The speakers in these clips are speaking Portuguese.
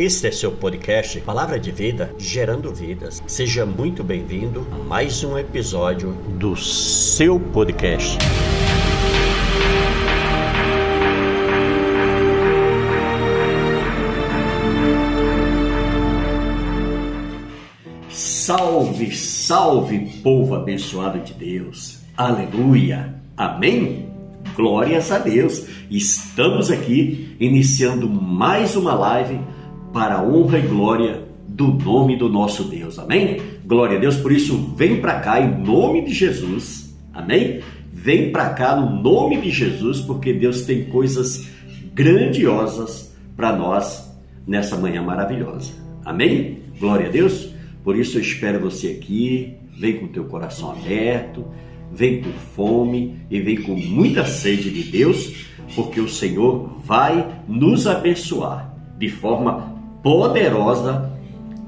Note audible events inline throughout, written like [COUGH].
Este é seu podcast Palavra de Vida, gerando vidas. Seja muito bem-vindo a mais um episódio do seu podcast. Salve, salve, povo abençoado de Deus. Aleluia. Amém? Glórias a Deus. Estamos aqui iniciando mais uma live para a honra e glória do nome do nosso Deus. Amém? Glória a Deus. Por isso, vem para cá em nome de Jesus. Amém? Vem para cá no nome de Jesus, porque Deus tem coisas grandiosas para nós nessa manhã maravilhosa. Amém? Glória a Deus. Por isso eu espero você aqui. Vem com teu coração aberto, vem com fome e vem com muita sede de Deus, porque o Senhor vai nos abençoar de forma poderosa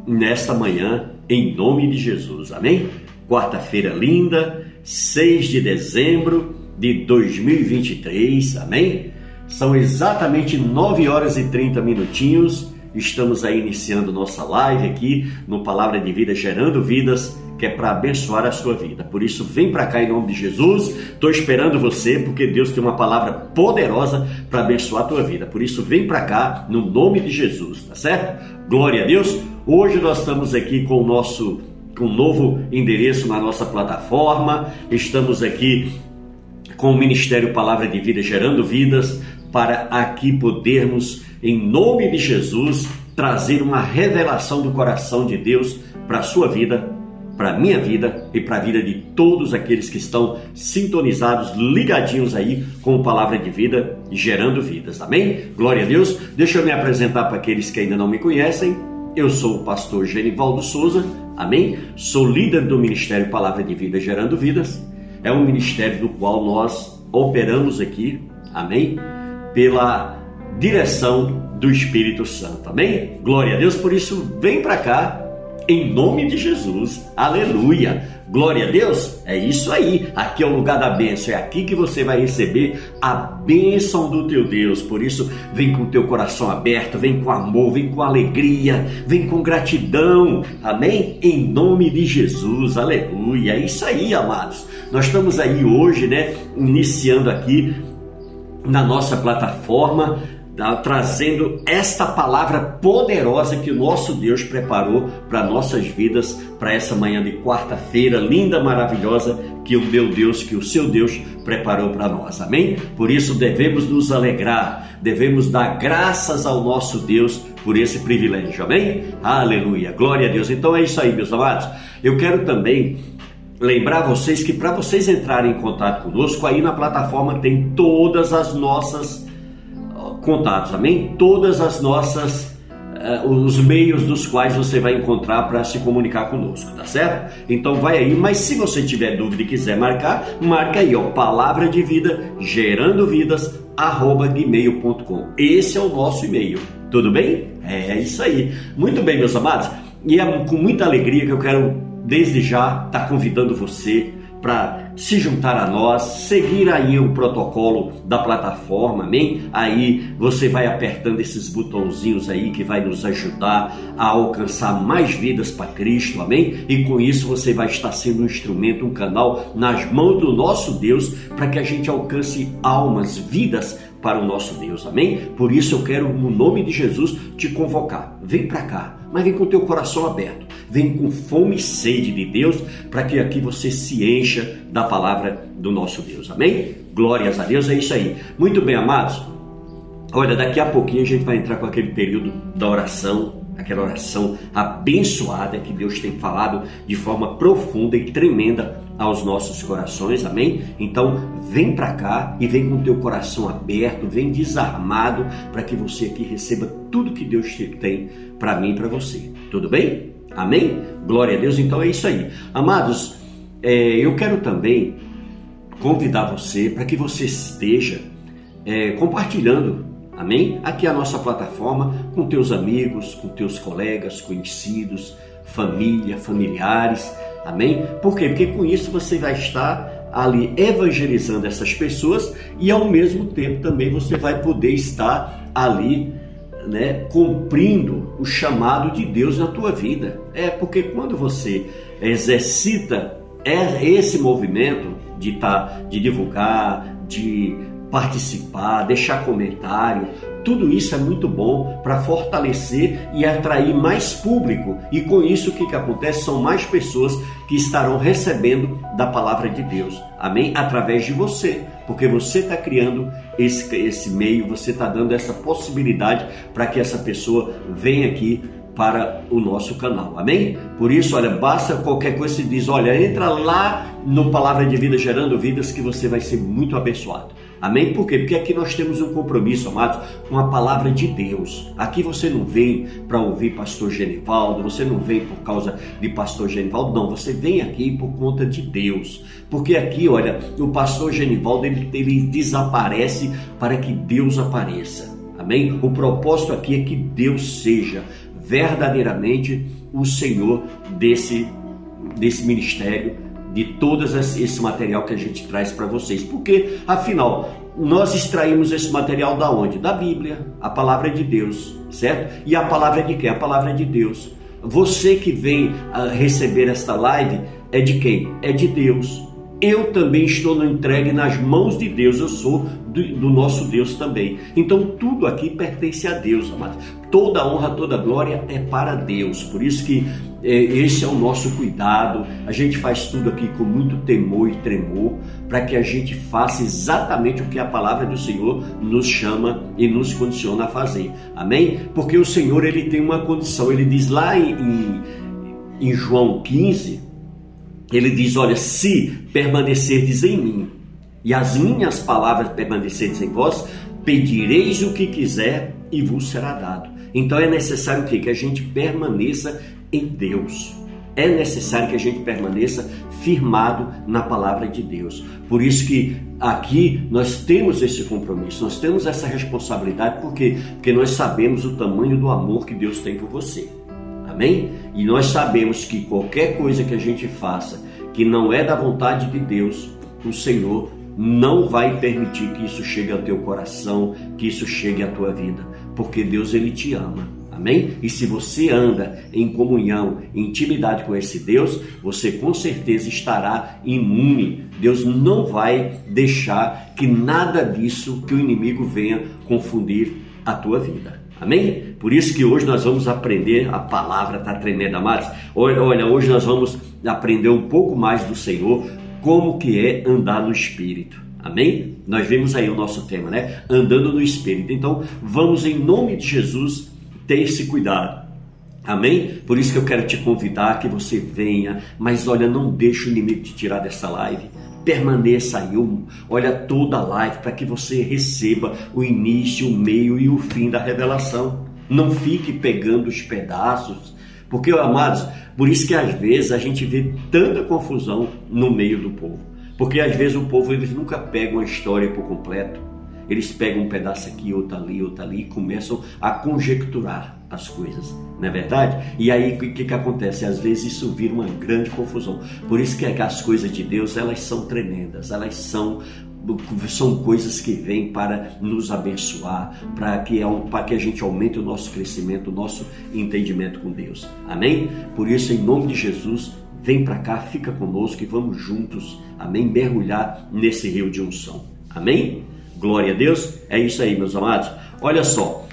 nesta manhã, em nome de Jesus. Amém? Quarta-feira linda, 6 de dezembro de 2023. Amém? São exatamente 9 horas e 30 minutinhos. Estamos aí iniciando nossa live aqui no Palavra de Vida, gerando vidas que é para abençoar a sua vida. Por isso, vem para cá em nome de Jesus. Estou esperando você, porque Deus tem uma palavra poderosa para abençoar a tua vida. Por isso, vem para cá no nome de Jesus, tá certo? Glória a Deus. Hoje nós estamos aqui com o nosso com um novo endereço na nossa plataforma. Estamos aqui com o Ministério Palavra de Vida gerando vidas para aqui podermos em nome de Jesus trazer uma revelação do coração de Deus para a sua vida para a minha vida e para a vida de todos aqueles que estão sintonizados, ligadinhos aí com a palavra de vida, gerando vidas. Amém? Glória a Deus. Deixa eu me apresentar para aqueles que ainda não me conhecem. Eu sou o pastor Genivaldo Souza, amém? Sou líder do Ministério Palavra de Vida Gerando Vidas. É um ministério do qual nós operamos aqui, amém? Pela direção do Espírito Santo, amém? Glória a Deus, por isso vem para cá em nome de Jesus. Aleluia. Glória a Deus. É isso aí. Aqui é o lugar da bênção. É aqui que você vai receber a bênção do teu Deus. Por isso, vem com o teu coração aberto, vem com amor, vem com alegria, vem com gratidão. Amém? Em nome de Jesus. Aleluia. É isso aí, amados. Nós estamos aí hoje, né, iniciando aqui na nossa plataforma Tá? trazendo esta palavra poderosa que o nosso Deus preparou para nossas vidas, para essa manhã de quarta-feira, linda, maravilhosa, que o meu Deus, que o seu Deus preparou para nós. Amém? Por isso devemos nos alegrar, devemos dar graças ao nosso Deus por esse privilégio. Amém? Aleluia. Glória a Deus. Então é isso aí, meus amados. Eu quero também lembrar vocês que para vocês entrarem em contato conosco, aí na plataforma tem todas as nossas contatos, amém? Todas as nossas uh, os meios dos quais você vai encontrar para se comunicar conosco, tá certo? Então vai aí, mas se você tiver dúvida e quiser marcar, marca aí, ó, palavra de vida, gerando vidas, arroba gmail.com. Esse é o nosso e-mail, tudo bem? É, é isso aí. Muito bem, meus amados, e é com muita alegria que eu quero, desde já, estar tá convidando você para se juntar a nós, seguir aí o protocolo da plataforma, amém? Aí você vai apertando esses botãozinhos aí que vai nos ajudar a alcançar mais vidas para Cristo, amém? E com isso você vai estar sendo um instrumento, um canal nas mãos do nosso Deus para que a gente alcance almas, vidas para o nosso Deus, amém? Por isso eu quero, no nome de Jesus, te convocar. Vem para cá, mas vem com o teu coração aberto, vem com fome e sede de Deus, para que aqui você se encha da palavra do nosso Deus, amém? Glórias a Deus, é isso aí. Muito bem, amados. Olha, daqui a pouquinho a gente vai entrar com aquele período da oração aquela oração abençoada que Deus tem falado de forma profunda e tremenda aos nossos corações, amém? Então, vem para cá e vem com teu coração aberto, vem desarmado para que você aqui receba tudo que Deus tem para mim e para você. Tudo bem? Amém? Glória a Deus. Então é isso aí. Amados, é, eu quero também convidar você para que você esteja é, compartilhando Amém? Aqui a nossa plataforma com teus amigos, com teus colegas, conhecidos, família, familiares. Amém? Por quê? Porque com isso você vai estar ali evangelizando essas pessoas e ao mesmo tempo também você vai poder estar ali né, cumprindo o chamado de Deus na tua vida. É porque quando você exercita esse movimento de tá, de divulgar, de participar, deixar comentário, tudo isso é muito bom para fortalecer e atrair mais público. E com isso, o que, que acontece? São mais pessoas que estarão recebendo da palavra de Deus. Amém? Através de você. Porque você está criando esse, esse meio, você está dando essa possibilidade para que essa pessoa venha aqui para o nosso canal. Amém? Por isso, olha, basta qualquer coisa se diz, olha, entra lá no Palavra de Vida Gerando Vidas que você vai ser muito abençoado. Amém? Por quê? Porque aqui nós temos um compromisso, amados, com a palavra de Deus. Aqui você não vem para ouvir pastor Genivaldo, você não vem por causa de pastor Genivaldo, não, você vem aqui por conta de Deus. Porque aqui, olha, o pastor Genivaldo ele, ele desaparece para que Deus apareça. Amém? O propósito aqui é que Deus seja verdadeiramente o Senhor desse, desse ministério, de todo esse material que a gente traz para vocês. Porque, afinal, nós extraímos esse material da onde? Da Bíblia, a palavra de Deus, certo? E a palavra de quem? A palavra de Deus. Você que vem receber esta live é de quem? É de Deus eu também estou entregue nas mãos de Deus, eu sou do, do, nosso Deus também. Então tudo aqui pertence a Deus, amados. Toda honra, toda glória é para Deus. Por isso que é, esse é o nosso cuidado. A gente faz tudo aqui com muito temor e tremor, para que a gente faça exatamente o que a palavra do Senhor nos chama e nos condiciona a fazer. Amém? Porque o Senhor ele tem uma condição. Ele diz lá em, em, em João 15 ele diz: Olha, se permanecerdes em mim e as minhas palavras permanecerdes em vós, pedireis o que quiser e vos será dado. Então é necessário que a gente permaneça em Deus. É necessário que a gente permaneça firmado na palavra de Deus. Por isso que aqui nós temos esse compromisso, nós temos essa responsabilidade, por quê? Porque nós sabemos o tamanho do amor que Deus tem por você. Amém? E nós sabemos que qualquer coisa que a gente faça que não é da vontade de Deus, o Senhor não vai permitir que isso chegue ao teu coração, que isso chegue à tua vida, porque Deus ele te ama. Amém? E se você anda em comunhão, em intimidade com esse Deus, você com certeza estará imune. Deus não vai deixar que nada disso que o inimigo venha confundir a tua vida. Amém? Por isso que hoje nós vamos aprender, a palavra está tremenda, amados. Olha, olha, hoje nós vamos aprender um pouco mais do Senhor, como que é andar no Espírito. Amém? Nós vemos aí o nosso tema, né? Andando no Espírito. Então, vamos em nome de Jesus ter esse cuidado. Amém? Por isso que eu quero te convidar que você venha, mas olha, não deixe o inimigo te tirar dessa live permaneça aí, olha toda a live para que você receba o início, o meio e o fim da revelação. Não fique pegando os pedaços, porque, amados, por isso que às vezes a gente vê tanta confusão no meio do povo. Porque às vezes o povo eles nunca pegam a história por completo. Eles pegam um pedaço aqui, outro ali, outro ali e começam a conjecturar as coisas, não é verdade? E aí o que, que acontece? Às vezes isso vira uma grande confusão. Por isso que as coisas de Deus elas são tremendas, elas são são coisas que vêm para nos abençoar, para que, para que a gente aumente o nosso crescimento, o nosso entendimento com Deus. Amém? Por isso, em nome de Jesus, vem para cá, fica conosco e vamos juntos, amém? Mergulhar nesse rio de unção. Amém? Glória a Deus. É isso aí, meus amados. Olha só,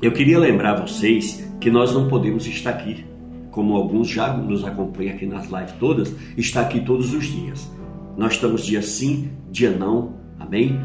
eu queria lembrar vocês que nós não podemos estar aqui, como alguns já nos acompanham aqui nas lives todas, está aqui todos os dias. Nós estamos dia sim, dia não, amém?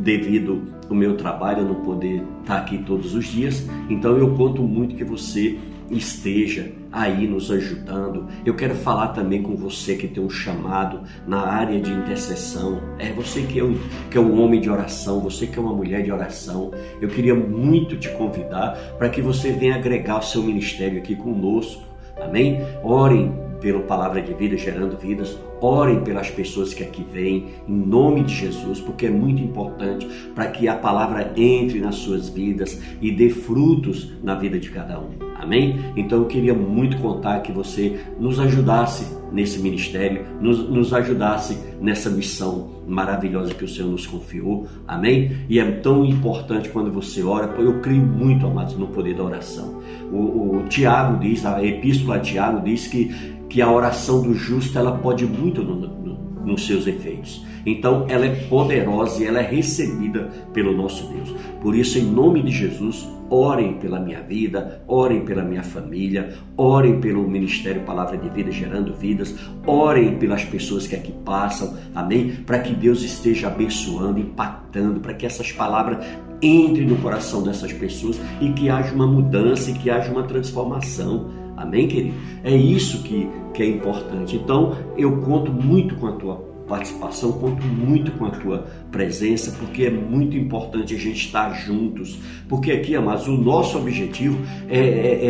Devido ao meu trabalho, eu não poder estar aqui todos os dias, então eu conto muito que você esteja aí nos ajudando. Eu quero falar também com você que tem um chamado na área de intercessão. É você que é, um, que é um homem de oração, você que é uma mulher de oração. Eu queria muito te convidar para que você venha agregar o seu ministério aqui conosco. Amém? Orem pela palavra de vida, gerando vidas. Orem pelas pessoas que aqui vêm, em nome de Jesus, porque é muito importante para que a palavra entre nas suas vidas e dê frutos na vida de cada um. Amém? Então eu queria muito contar que você nos ajudasse nesse ministério, nos, nos, ajudasse nessa missão maravilhosa que o Senhor nos confiou. Amém? E é tão importante quando você ora, porque eu creio muito, amados, no poder da oração. O, o Tiago diz, a epístola de Tiago diz que, que a oração do justo ela pode muito no, nos seus efeitos. Então ela é poderosa e ela é recebida pelo nosso Deus. Por isso, em nome de Jesus, orem pela minha vida, orem pela minha família, orem pelo Ministério Palavra de Vida gerando vidas, orem pelas pessoas que aqui passam, amém? Para que Deus esteja abençoando, impactando, para que essas palavras entrem no coração dessas pessoas e que haja uma mudança e que haja uma transformação. Amém, querido? É isso que, que é importante. Então, eu conto muito com a tua participação, conto muito com a tua presença, porque é muito importante a gente estar juntos. Porque aqui, amados, o nosso objetivo é, é,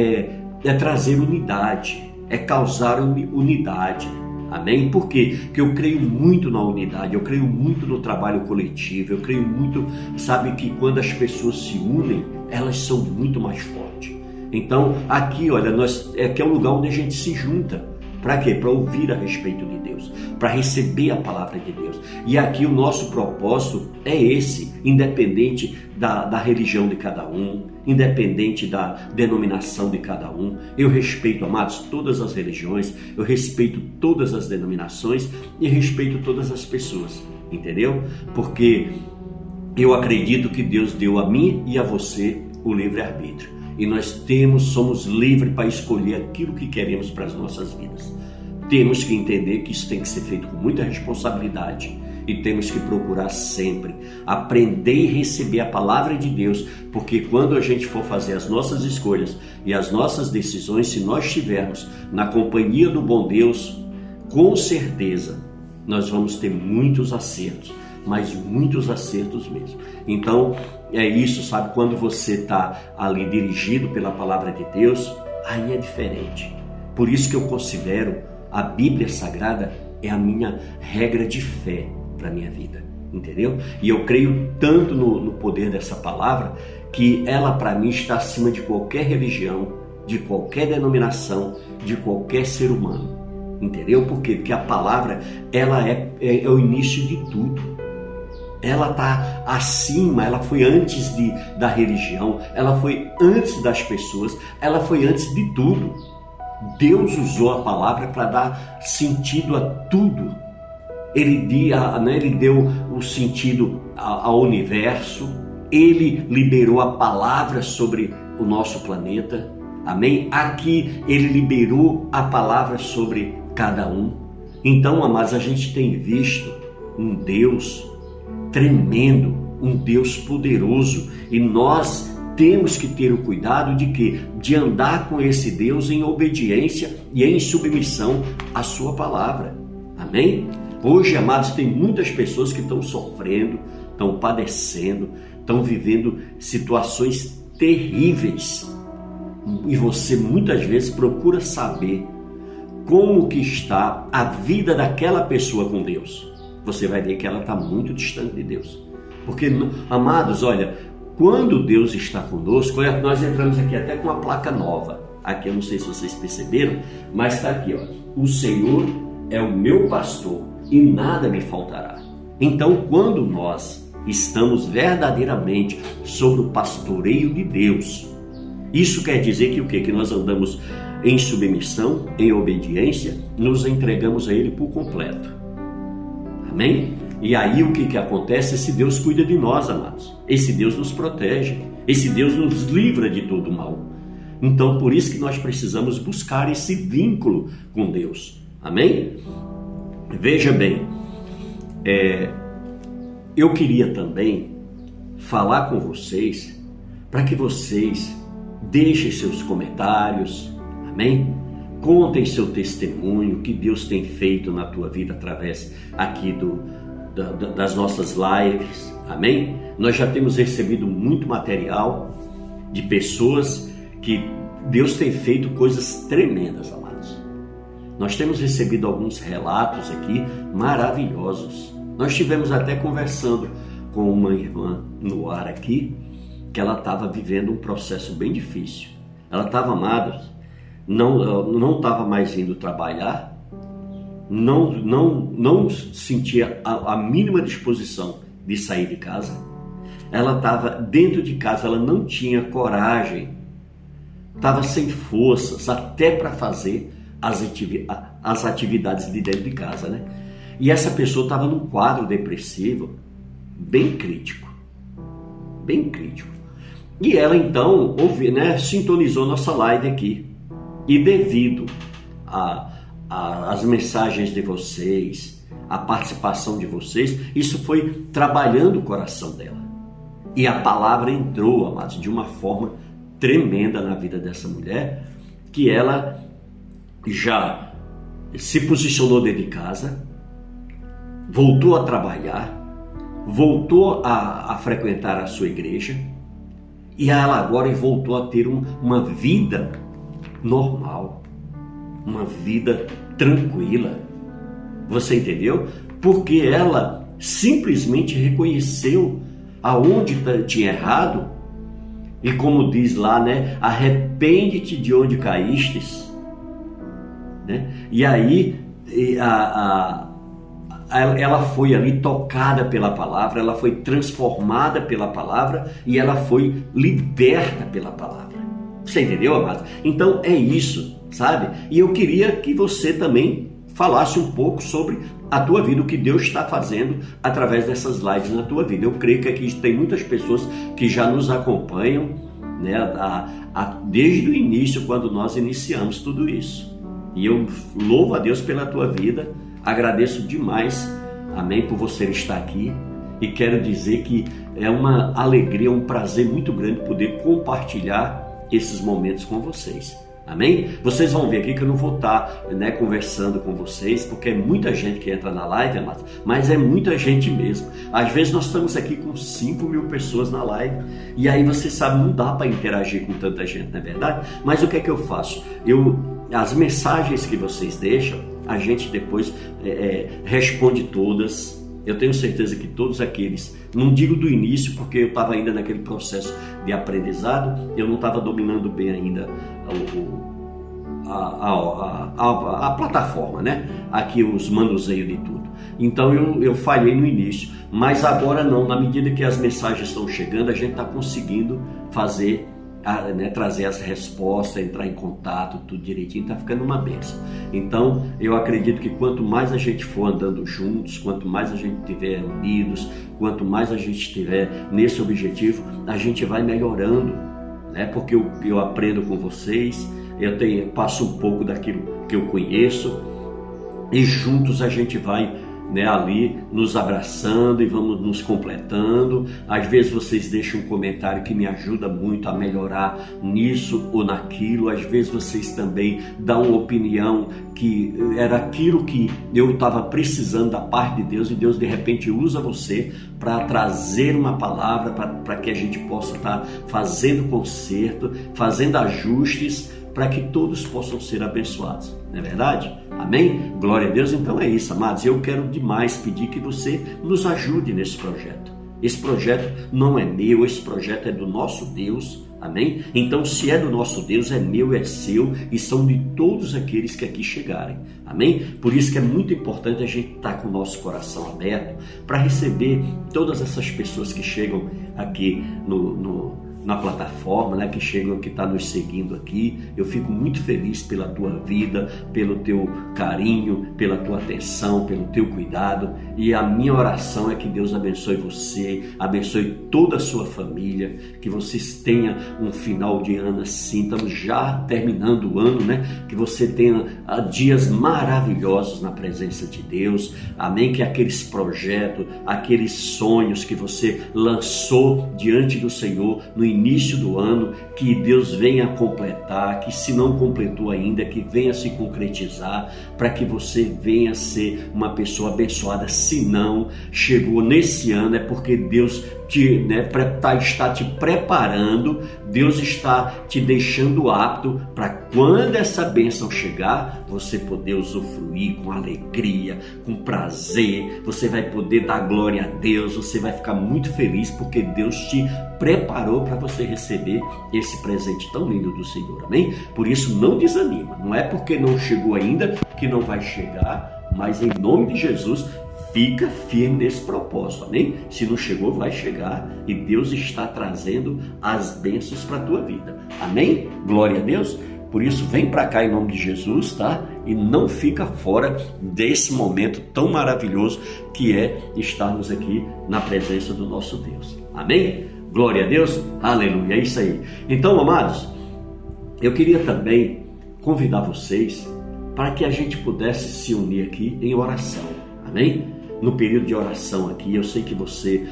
é, é trazer unidade, é causar unidade. Amém? Por quê? Porque eu creio muito na unidade, eu creio muito no trabalho coletivo, eu creio muito, sabe, que quando as pessoas se unem, elas são muito mais fortes. Então, aqui, olha, nós, aqui é um lugar onde a gente se junta. Para quê? Para ouvir a respeito de Deus, para receber a palavra de Deus. E aqui o nosso propósito é esse, independente da, da religião de cada um, independente da denominação de cada um. Eu respeito, amados, todas as religiões, eu respeito todas as denominações e respeito todas as pessoas, entendeu? Porque eu acredito que Deus deu a mim e a você o livre-arbítrio e nós temos, somos livres para escolher aquilo que queremos para as nossas vidas. Temos que entender que isso tem que ser feito com muita responsabilidade e temos que procurar sempre aprender e receber a palavra de Deus, porque quando a gente for fazer as nossas escolhas e as nossas decisões, se nós estivermos na companhia do bom Deus, com certeza nós vamos ter muitos acertos mas muitos acertos mesmo. Então, é isso, sabe? Quando você está ali dirigido pela palavra de Deus, aí é diferente. Por isso que eu considero a Bíblia Sagrada é a minha regra de fé para a minha vida, entendeu? E eu creio tanto no, no poder dessa palavra que ela para mim está acima de qualquer religião, de qualquer denominação, de qualquer ser humano. Entendeu? Por quê? Porque a palavra ela é, é, é o início de tudo ela está acima, ela foi antes de, da religião, ela foi antes das pessoas, ela foi antes de tudo. Deus usou a palavra para dar sentido a tudo. Ele, né, ele deu o sentido ao universo, ele liberou a palavra sobre o nosso planeta. Amém? Aqui ele liberou a palavra sobre cada um. Então, amados, a gente tem visto um Deus tremendo, um Deus poderoso, e nós temos que ter o cuidado de que de andar com esse Deus em obediência e em submissão à sua palavra. Amém? Hoje, amados, tem muitas pessoas que estão sofrendo, estão padecendo, estão vivendo situações terríveis. E você muitas vezes procura saber como que está a vida daquela pessoa com Deus você vai ver que ela está muito distante de Deus. Porque, amados, olha, quando Deus está conosco, nós entramos aqui até com uma placa nova. Aqui eu não sei se vocês perceberam, mas está aqui, ó. O Senhor é o meu pastor e nada me faltará. Então, quando nós estamos verdadeiramente sobre o pastoreio de Deus, isso quer dizer que o que? Que nós andamos em submissão, em obediência, nos entregamos a Ele por completo. Amém? E aí o que, que acontece? Esse Deus cuida de nós, amados. Esse Deus nos protege. Esse Deus nos livra de todo mal. Então, por isso que nós precisamos buscar esse vínculo com Deus. Amém? Veja bem, é, eu queria também falar com vocês para que vocês deixem seus comentários, amém? Contem seu testemunho, que Deus tem feito na tua vida através aqui do, da, das nossas lives. Amém? Nós já temos recebido muito material de pessoas que Deus tem feito coisas tremendas, amados. Nós temos recebido alguns relatos aqui maravilhosos. Nós tivemos até conversando com uma irmã no ar aqui, que ela estava vivendo um processo bem difícil Ela estava amada, não não estava mais indo trabalhar, não não não sentia a, a mínima disposição de sair de casa. Ela estava dentro de casa, ela não tinha coragem, estava sem forças até para fazer as, as atividades de dentro de casa, né? E essa pessoa estava num quadro depressivo bem crítico, bem crítico. E ela então ouvi, né, sintonizou nossa live aqui. E devido às mensagens de vocês, a participação de vocês, isso foi trabalhando o coração dela. E a palavra entrou, amados, de uma forma tremenda na vida dessa mulher, que ela já se posicionou dentro de casa, voltou a trabalhar, voltou a, a frequentar a sua igreja, e ela agora voltou a ter um, uma vida normal, uma vida tranquila. Você entendeu? Porque ela simplesmente reconheceu aonde tinha errado e como diz lá, né? Arrepende-te de onde caístes. Né? E aí a, a, ela foi ali tocada pela palavra, ela foi transformada pela palavra e ela foi liberta pela palavra. Você entendeu, amado? Então é isso, sabe? E eu queria que você também falasse um pouco sobre a tua vida, o que Deus está fazendo através dessas lives na tua vida. Eu creio que aqui tem muitas pessoas que já nos acompanham né, a, a, desde o início, quando nós iniciamos tudo isso. E eu louvo a Deus pela tua vida, agradeço demais, amém, por você estar aqui. E quero dizer que é uma alegria, um prazer muito grande poder compartilhar esses momentos com vocês. Amém? Vocês vão ver aqui que eu não vou estar né, conversando com vocês, porque é muita gente que entra na live, amados, mas é muita gente mesmo. Às vezes nós estamos aqui com 5 mil pessoas na live, e aí você sabe, não dá para interagir com tanta gente, não é verdade? Mas o que é que eu faço? Eu, as mensagens que vocês deixam, a gente depois é, é, responde todas, eu tenho certeza que todos aqueles, não digo do início, porque eu estava ainda naquele processo de aprendizado, eu não estava dominando bem ainda o, a, a, a, a, plataforma, né? Aqui os manuseios de tudo. Então eu, eu falhei no início, mas agora não, na medida que as mensagens estão chegando, a gente está conseguindo fazer a, né, trazer as respostas, entrar em contato, tudo direitinho, está ficando uma benção. Então, eu acredito que quanto mais a gente for andando juntos, quanto mais a gente tiver unidos, quanto mais a gente estiver nesse objetivo, a gente vai melhorando, né? Porque eu, eu aprendo com vocês, eu tenho, passo um pouco daquilo que eu conheço e juntos a gente vai né, ali nos abraçando e vamos nos completando. Às vezes vocês deixam um comentário que me ajuda muito a melhorar nisso ou naquilo. Às vezes vocês também dão uma opinião que era aquilo que eu estava precisando da parte de Deus e Deus de repente usa você para trazer uma palavra para que a gente possa estar tá fazendo conserto, fazendo ajustes para que todos possam ser abençoados. Não é verdade? Amém? Glória a Deus. Então é isso, amados. Eu quero demais pedir que você nos ajude nesse projeto. Esse projeto não é meu, esse projeto é do nosso Deus. Amém? Então, se é do nosso Deus, é meu, é seu e são de todos aqueles que aqui chegarem. Amém? Por isso que é muito importante a gente estar com o nosso coração aberto para receber todas essas pessoas que chegam aqui no, no na plataforma, né, que chegam, que está nos seguindo aqui. Eu fico muito feliz pela tua vida, pelo teu carinho, pela tua atenção, pelo teu cuidado. E a minha oração é que Deus abençoe você, abençoe toda a sua família, que vocês tenham um final de ano assim. Estamos já terminando o ano, né? Que você tenha ah, dias maravilhosos na presença de Deus. Amém? Que aqueles projetos, aqueles sonhos que você lançou diante do Senhor no início do ano, que Deus venha completar, que se não completou ainda, que venha se concretizar, para que você venha ser uma pessoa abençoada. Se não chegou nesse ano, é porque Deus te, né, tá, está te preparando, Deus está te deixando apto para quando essa bênção chegar, você poder usufruir com alegria, com prazer, você vai poder dar glória a Deus, você vai ficar muito feliz porque Deus te preparou para você receber esse presente tão lindo do Senhor, amém? Por isso não desanima, não é porque não chegou ainda que não vai chegar, mas em nome de Jesus Fica firme nesse propósito, amém? Se não chegou, vai chegar e Deus está trazendo as bênçãos para a tua vida, amém? Glória a Deus. Por isso, vem para cá em nome de Jesus, tá? E não fica fora desse momento tão maravilhoso que é estarmos aqui na presença do nosso Deus. Amém? Glória a Deus. Aleluia. É isso aí. Então, amados, eu queria também convidar vocês para que a gente pudesse se unir aqui em oração. Amém? No período de oração aqui. Eu sei que você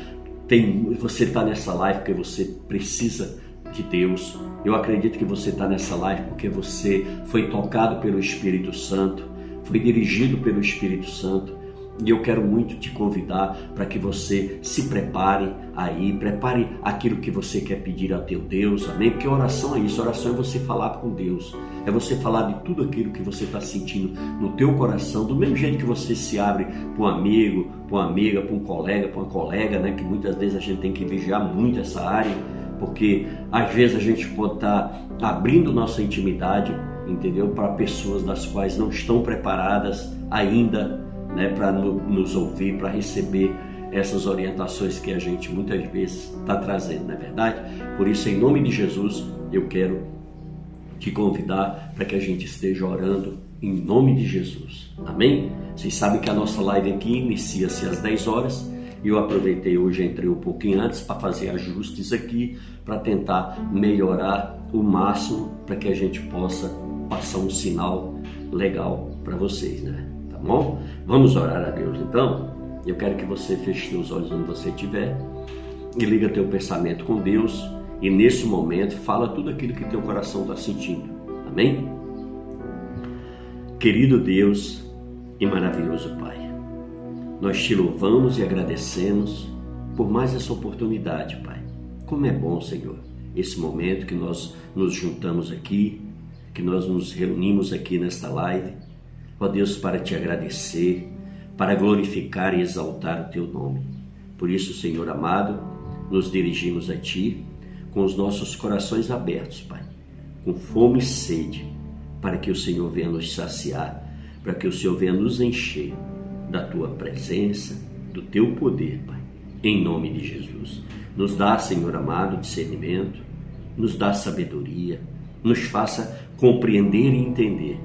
tem, você está nessa live porque você precisa de Deus. Eu acredito que você está nessa live porque você foi tocado pelo Espírito Santo, foi dirigido pelo Espírito Santo e eu quero muito te convidar para que você se prepare aí, prepare aquilo que você quer pedir a teu Deus, amém? Porque oração é isso, oração é você falar com Deus, é você falar de tudo aquilo que você está sentindo no teu coração, do mesmo jeito que você se abre para um amigo, para uma amiga, para um colega, para uma colega, né? Que muitas vezes a gente tem que vigiar muito essa área, porque às vezes a gente pode estar tá abrindo nossa intimidade, entendeu? Para pessoas das quais não estão preparadas ainda né, para nos ouvir, para receber essas orientações que a gente muitas vezes está trazendo, não é verdade? Por isso, em nome de Jesus, eu quero te convidar para que a gente esteja orando em nome de Jesus. Amém? Vocês sabem que a nossa live aqui inicia-se às 10 horas. E eu aproveitei hoje, entrei um pouquinho antes para fazer ajustes aqui, para tentar melhorar o máximo para que a gente possa passar um sinal legal para vocês, né? Bom? Vamos orar a Deus então? Eu quero que você feche os olhos onde você estiver e liga teu pensamento com Deus e nesse momento fala tudo aquilo que teu coração está sentindo. Amém? Querido Deus e maravilhoso Pai, nós te louvamos e agradecemos por mais essa oportunidade, Pai. Como é bom, Senhor, esse momento que nós nos juntamos aqui, que nós nos reunimos aqui nesta live ó Deus, para te agradecer, para glorificar e exaltar o teu nome. Por isso, Senhor amado, nos dirigimos a ti com os nossos corações abertos, Pai, com fome e sede, para que o Senhor venha nos saciar, para que o Senhor venha nos encher da tua presença, do teu poder, Pai, em nome de Jesus. Nos dá, Senhor amado, discernimento, nos dá sabedoria, nos faça compreender e entender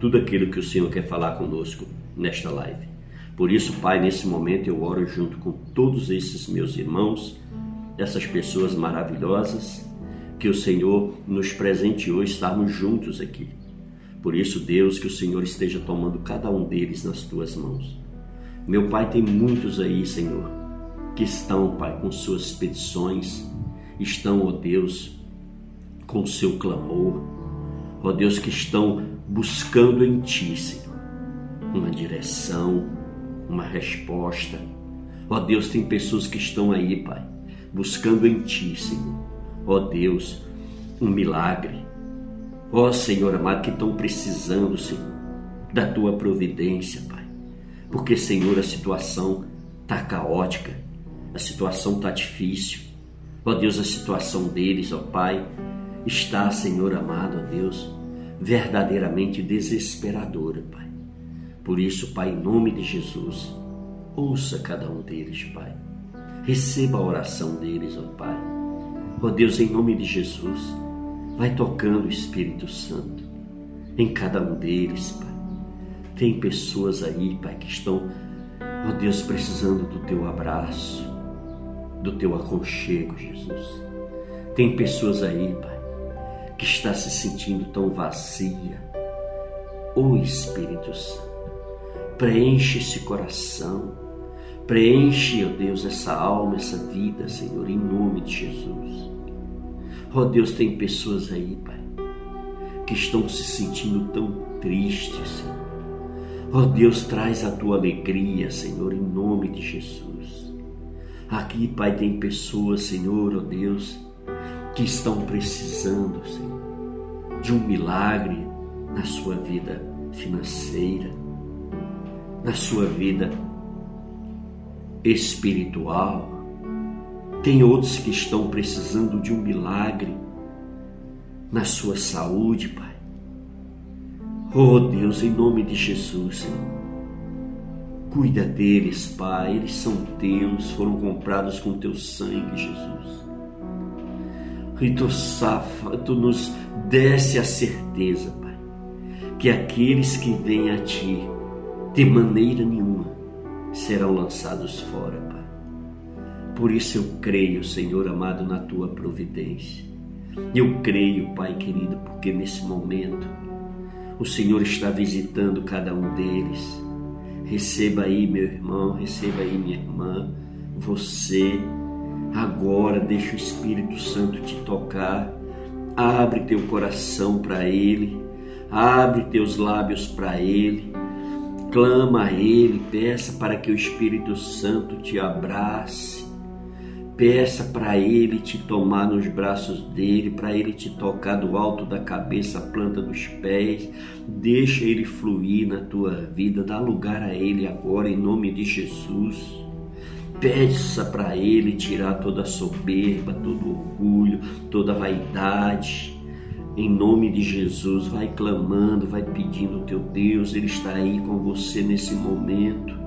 tudo aquilo que o Senhor quer falar conosco nesta live. Por isso, Pai, nesse momento eu oro junto com todos esses meus irmãos, essas pessoas maravilhosas, que o Senhor nos presenteou estarmos juntos aqui. Por isso, Deus, que o Senhor esteja tomando cada um deles nas tuas mãos. Meu Pai, tem muitos aí, Senhor, que estão, Pai, com suas petições, estão, ó Deus, com o seu clamor, ó Deus, que estão buscando em Ti, Senhor, uma direção, uma resposta. Ó Deus, tem pessoas que estão aí, Pai, buscando em Ti, Senhor. Ó Deus, um milagre. Ó Senhor amado, que estão precisando, Senhor, da Tua providência, Pai. Porque, Senhor, a situação está caótica, a situação está difícil. Ó Deus, a situação deles, ó Pai, está, Senhor amado, ó Deus, verdadeiramente desesperadora, Pai. Por isso, Pai, em nome de Jesus, ouça cada um deles, Pai. Receba a oração deles, ó Pai. Ó Deus, em nome de Jesus, vai tocando o Espírito Santo em cada um deles, Pai. Tem pessoas aí, Pai, que estão, ó Deus, precisando do teu abraço, do teu aconchego, Jesus. Tem pessoas aí, Pai, que está se sentindo tão vazia. Ô Espírito Santo, preenche esse coração, preenche, ó Deus, essa alma, essa vida, Senhor, em nome de Jesus. Ó Deus, tem pessoas aí, Pai, que estão se sentindo tão tristes, Senhor. Ó Deus, traz a tua alegria, Senhor, em nome de Jesus. Aqui, Pai, tem pessoas, Senhor, ó Deus, que estão precisando, Senhor, de um milagre na sua vida financeira, na sua vida espiritual. Tem outros que estão precisando de um milagre na sua saúde, Pai. Oh Deus, em nome de Jesus, Senhor. Cuida deles, Pai. Eles são teus, foram comprados com teu sangue, Jesus. E tu, safa, tu nos desce a certeza, Pai, que aqueles que vêm a Ti, de maneira nenhuma, serão lançados fora, Pai. Por isso eu creio, Senhor amado, na Tua providência. Eu creio, Pai querido, porque nesse momento o Senhor está visitando cada um deles. Receba aí, meu irmão, receba aí, minha irmã, você. Agora deixa o Espírito Santo te tocar. Abre teu coração para Ele, abre teus lábios para Ele, clama a Ele, peça para que o Espírito Santo te abrace Peça para Ele te tomar nos braços dele, para Ele te tocar do alto da cabeça, a planta dos pés. Deixa Ele fluir na tua vida, dá lugar a Ele agora, em nome de Jesus. Peça para Ele tirar toda a soberba, todo orgulho, toda vaidade. Em nome de Jesus, vai clamando, vai pedindo o teu Deus, Ele está aí com você nesse momento.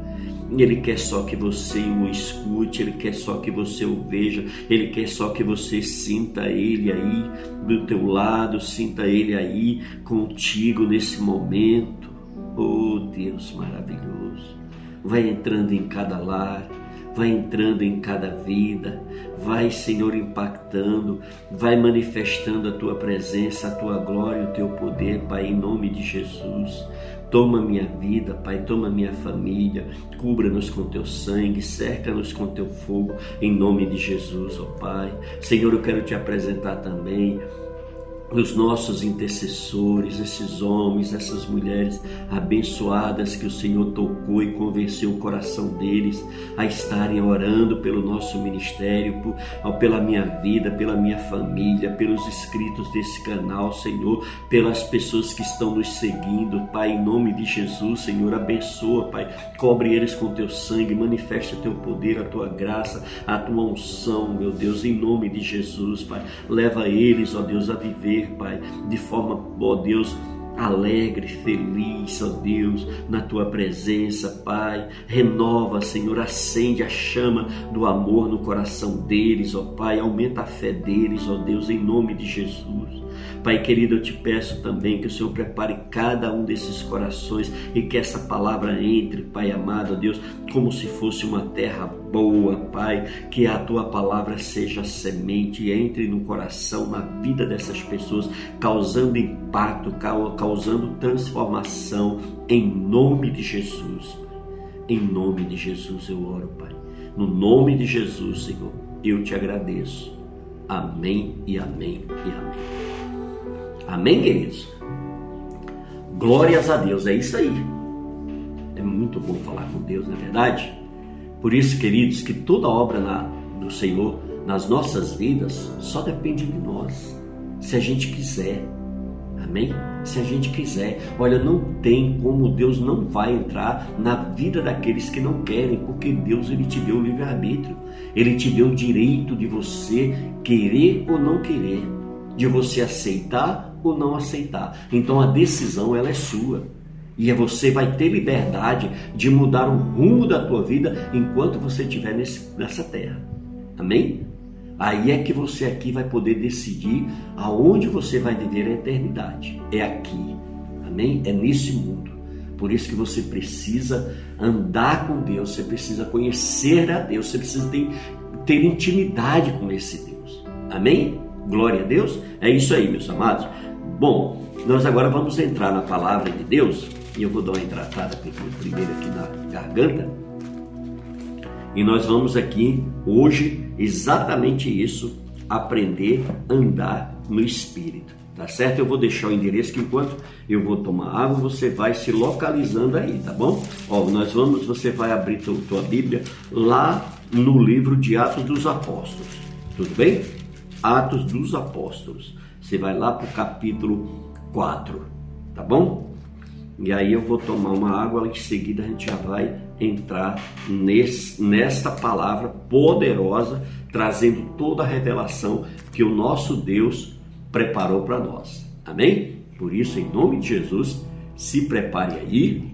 Ele quer só que você o escute, ele quer só que você o veja, ele quer só que você sinta ele aí do teu lado, sinta ele aí contigo nesse momento. Oh Deus maravilhoso, vai entrando em cada lar, vai entrando em cada vida, vai, Senhor, impactando, vai manifestando a tua presença, a tua glória, o teu poder, Pai, em nome de Jesus. Toma minha vida, Pai, toma minha família, cubra-nos com teu sangue, cerca-nos com teu fogo, em nome de Jesus, ó Pai. Senhor, eu quero te apresentar também os nossos intercessores, esses homens, essas mulheres abençoadas que o Senhor tocou e convenceu o coração deles a estarem orando pelo nosso ministério, pela minha vida, pela minha família, pelos inscritos desse canal, Senhor, pelas pessoas que estão nos seguindo, Pai, em nome de Jesus, Senhor, abençoa, Pai, cobre eles com teu sangue, manifesta teu poder, a tua graça, a tua unção, meu Deus, em nome de Jesus, Pai, leva eles, ó Deus, a viver viver, Pai, de forma, ó Deus, alegre, feliz, ó Deus, na tua presença, Pai. Renova, Senhor, acende a chama do amor no coração deles, ó Pai. Aumenta a fé deles, ó Deus, em nome de Jesus. Pai querido, eu te peço também que o Senhor prepare cada um desses corações e que essa palavra entre, Pai amado, Deus, como se fosse uma terra boa, Pai, que a tua palavra seja semente, entre no coração, na vida dessas pessoas, causando impacto, causando transformação, em nome de Jesus. Em nome de Jesus eu oro, Pai. No nome de Jesus, Senhor, eu te agradeço. Amém e amém e amém. Amém, queridos? Glórias a Deus, é isso aí. É muito bom falar com Deus, não é verdade? Por isso, queridos, que toda obra na, do Senhor nas nossas vidas só depende de nós, se a gente quiser. Amém? Se a gente quiser. Olha, não tem como Deus não vai entrar na vida daqueles que não querem, porque Deus ele te deu o livre-arbítrio. Ele te deu o direito de você querer ou não querer, de você aceitar ou não aceitar. Então a decisão ela é sua. E é você vai ter liberdade de mudar o rumo da tua vida enquanto você estiver nessa terra. Amém? Aí é que você aqui vai poder decidir aonde você vai viver a eternidade. É aqui. Amém? É nesse mundo. Por isso que você precisa andar com Deus, você precisa conhecer a Deus, você precisa ter, ter intimidade com esse Deus. Amém? Glória a Deus. É isso aí, meus amados. Bom, nós agora vamos entrar na palavra de Deus e eu vou dar uma entratada primeiro aqui na garganta. E nós vamos aqui hoje exatamente isso, aprender a andar no Espírito. Tá certo? Eu vou deixar o endereço que enquanto eu vou tomar água, você vai se localizando aí, tá bom? Ó, nós vamos, você vai abrir tua, tua Bíblia lá no livro de Atos dos Apóstolos. Tudo bem? Atos dos Apóstolos. Você vai lá para o capítulo 4, tá bom? E aí eu vou tomar uma água, em seguida a gente já vai entrar nesse, nesta palavra poderosa, trazendo toda a revelação que o nosso Deus preparou para nós. Amém? Por isso, em nome de Jesus, se prepare aí,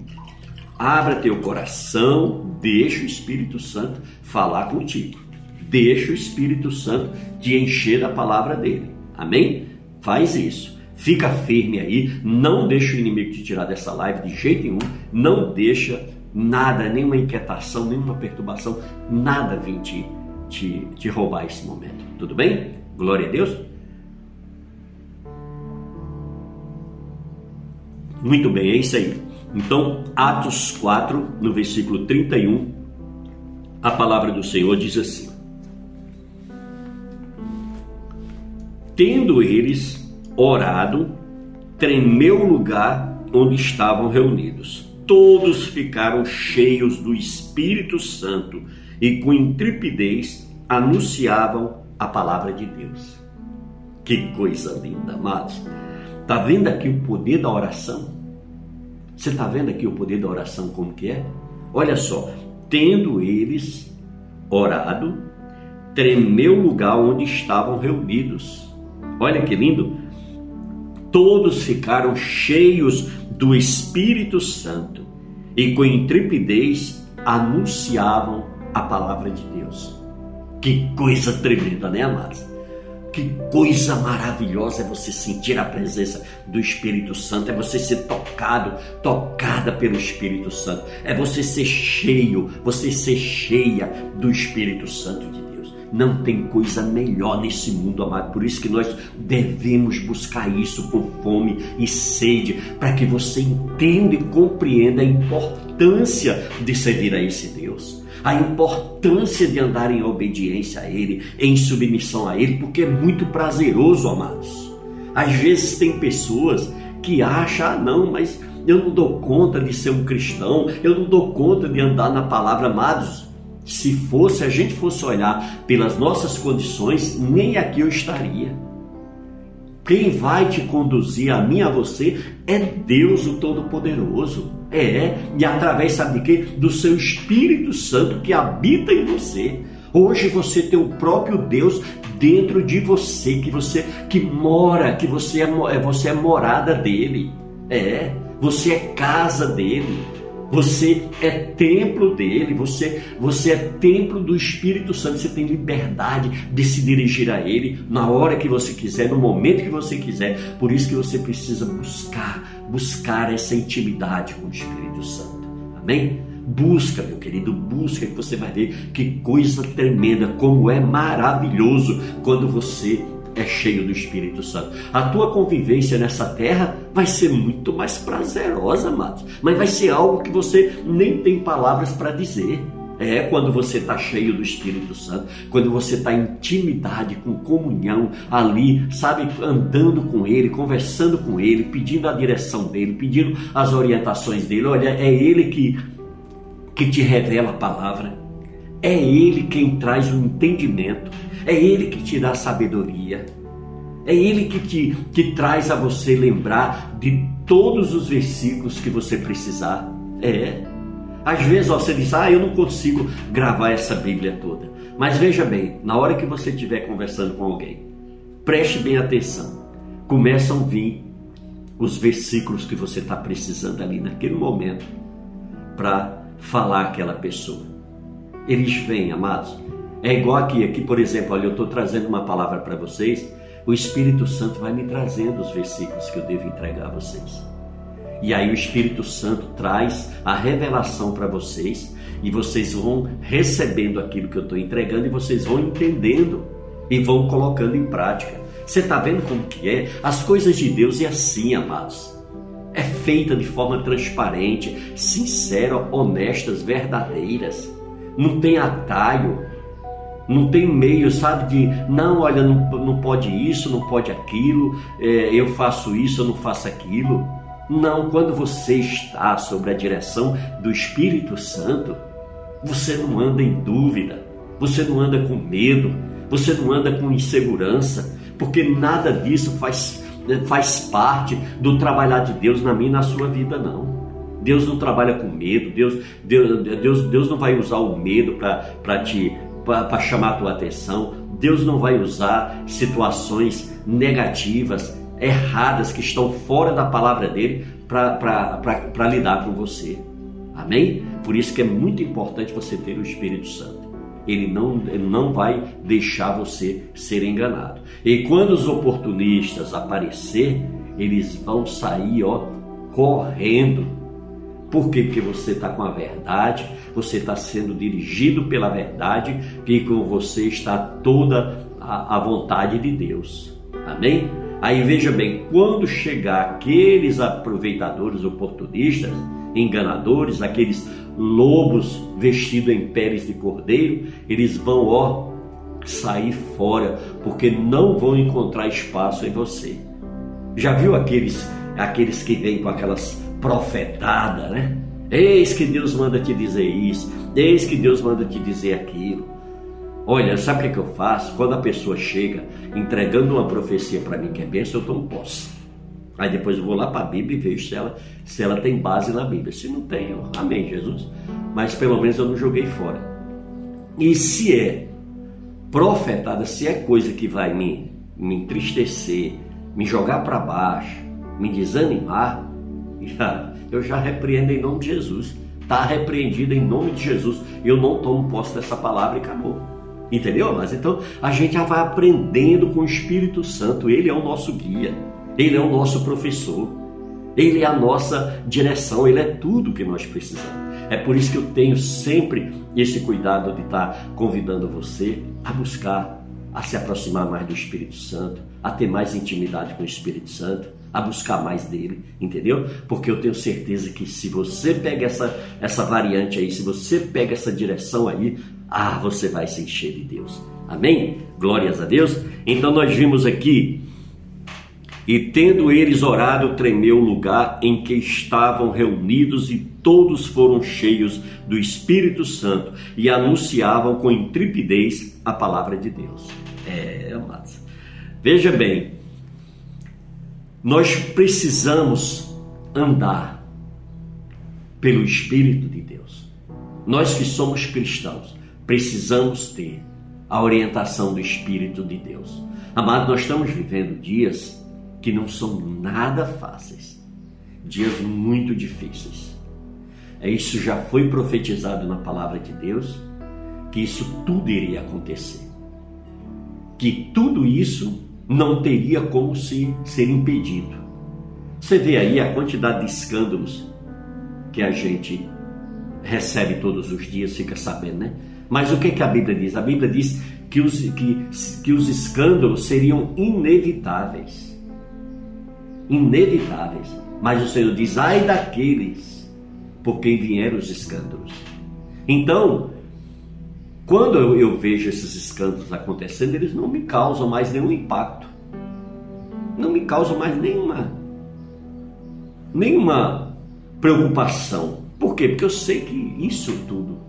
abra teu coração, deixa o Espírito Santo falar contigo. Deixa o Espírito Santo te encher da palavra dele. Amém? Faz isso. Fica firme aí, não deixa o inimigo te tirar dessa live de jeito nenhum, não deixa nada, nenhuma inquietação, nenhuma perturbação, nada vir te, te, te roubar esse momento. Tudo bem? Glória a Deus. Muito bem, é isso aí. Então, Atos 4, no versículo 31, a palavra do Senhor diz assim: Tendo eles orado, tremeu o lugar onde estavam reunidos. Todos ficaram cheios do Espírito Santo e com intrepidez anunciavam a palavra de Deus. Que coisa linda, amados. Tá vendo aqui o poder da oração? Você está vendo aqui o poder da oração como que é? Olha só, tendo eles orado, tremeu o lugar onde estavam reunidos. Olha que lindo! Todos ficaram cheios do Espírito Santo e com intrepidez anunciavam a palavra de Deus. Que coisa tremenda, né, amados? Que coisa maravilhosa é você sentir a presença do Espírito Santo, é você ser tocado, tocada pelo Espírito Santo, é você ser cheio, você ser cheia do Espírito Santo de Deus. Não tem coisa melhor nesse mundo, amado. Por isso que nós devemos buscar isso com fome e sede, para que você entenda e compreenda a importância de servir a esse Deus a importância de andar em obediência a Ele, em submissão a Ele, porque é muito prazeroso, amados. Às vezes tem pessoas que acham, ah, não, mas eu não dou conta de ser um cristão, eu não dou conta de andar na palavra, amados. Se fosse, a gente fosse olhar pelas nossas condições, nem aqui eu estaria. Quem vai te conduzir a mim, a você, é Deus o Todo-Poderoso. É, e através, sabe de quê? Do seu Espírito Santo que habita em você. Hoje você tem o próprio Deus dentro de você, que você que mora, que você é, você é morada dele. É, você é casa dele. Você é templo dele, você, você é templo do Espírito Santo, você tem liberdade de se dirigir a ele na hora que você quiser, no momento que você quiser. Por isso que você precisa buscar, buscar essa intimidade com o Espírito Santo. Amém? Busca, meu querido, busca que você vai ver que coisa tremenda, como é maravilhoso quando você é cheio do Espírito Santo. A tua convivência nessa terra vai ser muito mais prazerosa, amados. Mas vai ser algo que você nem tem palavras para dizer. É quando você está cheio do Espírito Santo, quando você está em intimidade, com comunhão ali, sabe, andando com Ele, conversando com Ele, pedindo a direção dele, pedindo as orientações dele. Olha, é Ele que, que te revela a palavra, é Ele quem traz o entendimento. É Ele que te dá sabedoria. É Ele que te que traz a você lembrar de todos os versículos que você precisar. É. Às vezes ó, você diz, ah, eu não consigo gravar essa Bíblia toda. Mas veja bem, na hora que você estiver conversando com alguém, preste bem atenção. Começam a vir os versículos que você está precisando ali naquele momento para falar aquela pessoa. Eles vêm, amados. É igual aqui, aqui por exemplo, olha, eu estou trazendo uma palavra para vocês, o Espírito Santo vai me trazendo os versículos que eu devo entregar a vocês. E aí o Espírito Santo traz a revelação para vocês e vocês vão recebendo aquilo que eu estou entregando e vocês vão entendendo e vão colocando em prática. Você está vendo como que é? As coisas de Deus é assim, amados. É feita de forma transparente, sincera, honestas, verdadeiras. Não tem atalho, não tem meio, sabe, de não, olha, não, não pode isso, não pode aquilo, é, eu faço isso, eu não faço aquilo. Não, quando você está sob a direção do Espírito Santo, você não anda em dúvida. você não anda com medo, você não anda com insegurança, porque nada disso faz, faz parte do trabalhar de Deus na minha e na sua vida, não. Deus não trabalha com medo, Deus, Deus, Deus, Deus não vai usar o medo para te para chamar a tua atenção. Deus não vai usar situações negativas, erradas, que estão fora da palavra dele para lidar com você. Amém? Por isso que é muito importante você ter o Espírito Santo. Ele não, ele não vai deixar você ser enganado. E quando os oportunistas aparecer, eles vão sair ó, correndo. Por quê? Porque você está com a verdade, você está sendo dirigido pela verdade e com você está toda a, a vontade de Deus. Amém? Aí veja bem, quando chegar aqueles aproveitadores oportunistas, enganadores, aqueles lobos vestidos em peles de cordeiro, eles vão, ó, sair fora, porque não vão encontrar espaço em você. Já viu aqueles aqueles que vêm com aquelas profetadas, né? Eis que Deus manda te dizer isso, eis que Deus manda te dizer aquilo. Olha, sabe o que, é eu faço? Quando a pessoa chega entregando uma profecia para mim que é bênção, eu tomo posse. Aí depois eu vou lá para a Bíblia e vejo se ela, se ela tem base na Bíblia. Se não tem, eu, amém, Jesus. Mas pelo menos eu não joguei fora. E se é profetada, se é coisa que vai me, me entristecer, me jogar para baixo, me desanimar, já, eu já repreendo em nome de Jesus. Está repreendido em nome de Jesus. Eu não tomo posse dessa palavra e acabou. Entendeu? Mas então a gente já vai aprendendo com o Espírito Santo. Ele é o nosso guia, ele é o nosso professor, ele é a nossa direção, ele é tudo que nós precisamos. É por isso que eu tenho sempre esse cuidado de estar convidando você a buscar, a se aproximar mais do Espírito Santo, a ter mais intimidade com o Espírito Santo, a buscar mais dele, entendeu? Porque eu tenho certeza que se você pega essa, essa variante aí, se você pega essa direção aí, ah, você vai se encher de Deus. Amém? Glórias a Deus. Então nós vimos aqui e tendo eles orado, tremeu o lugar em que estavam reunidos, e todos foram cheios do Espírito Santo e anunciavam com intrepidez a palavra de Deus. É, amados. Veja bem, nós precisamos andar pelo Espírito de Deus. Nós que somos cristãos, precisamos ter a orientação do Espírito de Deus. Amado, nós estamos vivendo dias que não são nada fáceis, dias muito difíceis. É isso já foi profetizado na palavra de Deus que isso tudo iria acontecer. Que tudo isso não teria como se ser impedido. Você vê aí a quantidade de escândalos que a gente recebe todos os dias, fica sabendo, né? Mas o que, que a Bíblia diz? A Bíblia diz que os, que, que os escândalos seriam inevitáveis. Inevitáveis. Mas o Senhor diz: ai daqueles por quem vieram os escândalos. Então, quando eu, vejo esses escândalos acontecendo, eles não me causam mais nenhum impacto. Não me causam mais nenhuma, nenhuma preocupação. Por quê? Porque eu sei que isso tudo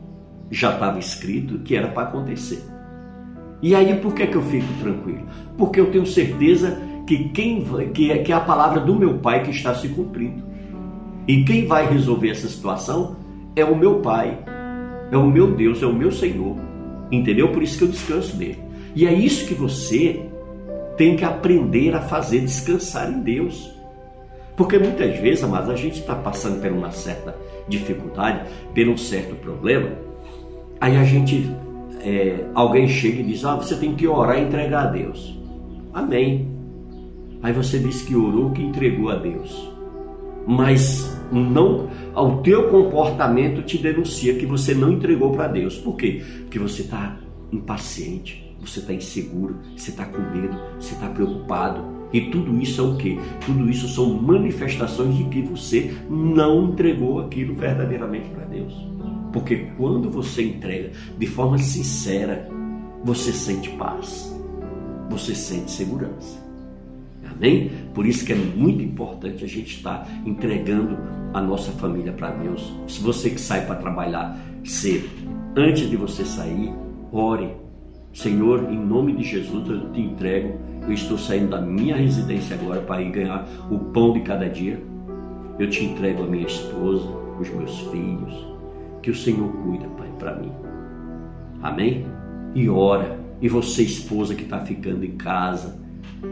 já estava escrito que era para acontecer. E aí por que, que eu fico tranquilo? Porque eu tenho certeza que quem que é, que é a palavra do meu pai que está se cumprindo. E quem vai resolver essa situação é o meu pai, é o meu Deus, é o meu Senhor. Entendeu? Por isso que eu descanso nele. E é isso que você tem que aprender a fazer descansar em Deus. Porque muitas vezes, mas a gente está passando por uma certa dificuldade, por um certo problema, Aí a gente, é, alguém chega e diz: Ah, você tem que orar e entregar a Deus. Amém. Aí você diz que orou, que entregou a Deus. Mas não, o teu comportamento te denuncia que você não entregou para Deus. Por quê? Porque você está impaciente, você está inseguro, você está com medo, você está preocupado. E tudo isso é o que? Tudo isso são manifestações de que você não entregou aquilo verdadeiramente para Deus. Porque quando você entrega de forma sincera, você sente paz, você sente segurança. Amém? Por isso que é muito importante a gente estar entregando a nossa família para Deus. Se você que sai para trabalhar cedo, antes de você sair, ore. Senhor, em nome de Jesus, eu te entrego. Eu estou saindo da minha residência agora para ir ganhar o pão de cada dia. Eu te entrego a minha esposa, os meus filhos. Que o Senhor cuida, Pai, para mim. Amém? E ora. E você, esposa que está ficando em casa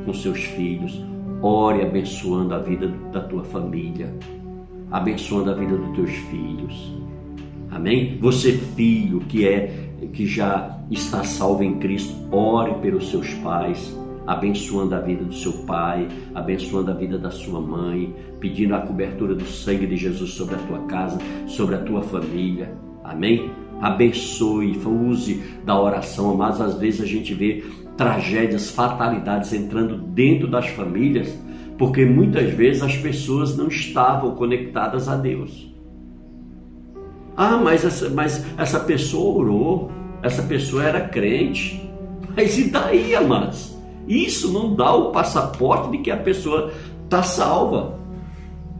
com seus filhos, ore abençoando a vida da tua família, abençoando a vida dos teus filhos. Amém? Você, filho que é que já está salvo em Cristo, ore pelos seus pais, abençoando a vida do seu pai, abençoando a vida da sua mãe, pedindo a cobertura do sangue de Jesus sobre a tua casa, sobre a tua família. Amém? Abençoe, use da oração, mas às vezes a gente vê tragédias, fatalidades entrando dentro das famílias, porque muitas vezes as pessoas não estavam conectadas a Deus. Ah, mas essa, mas essa pessoa orou, essa pessoa era crente. Mas e daí, amados? Isso não dá o passaporte de que a pessoa está salva.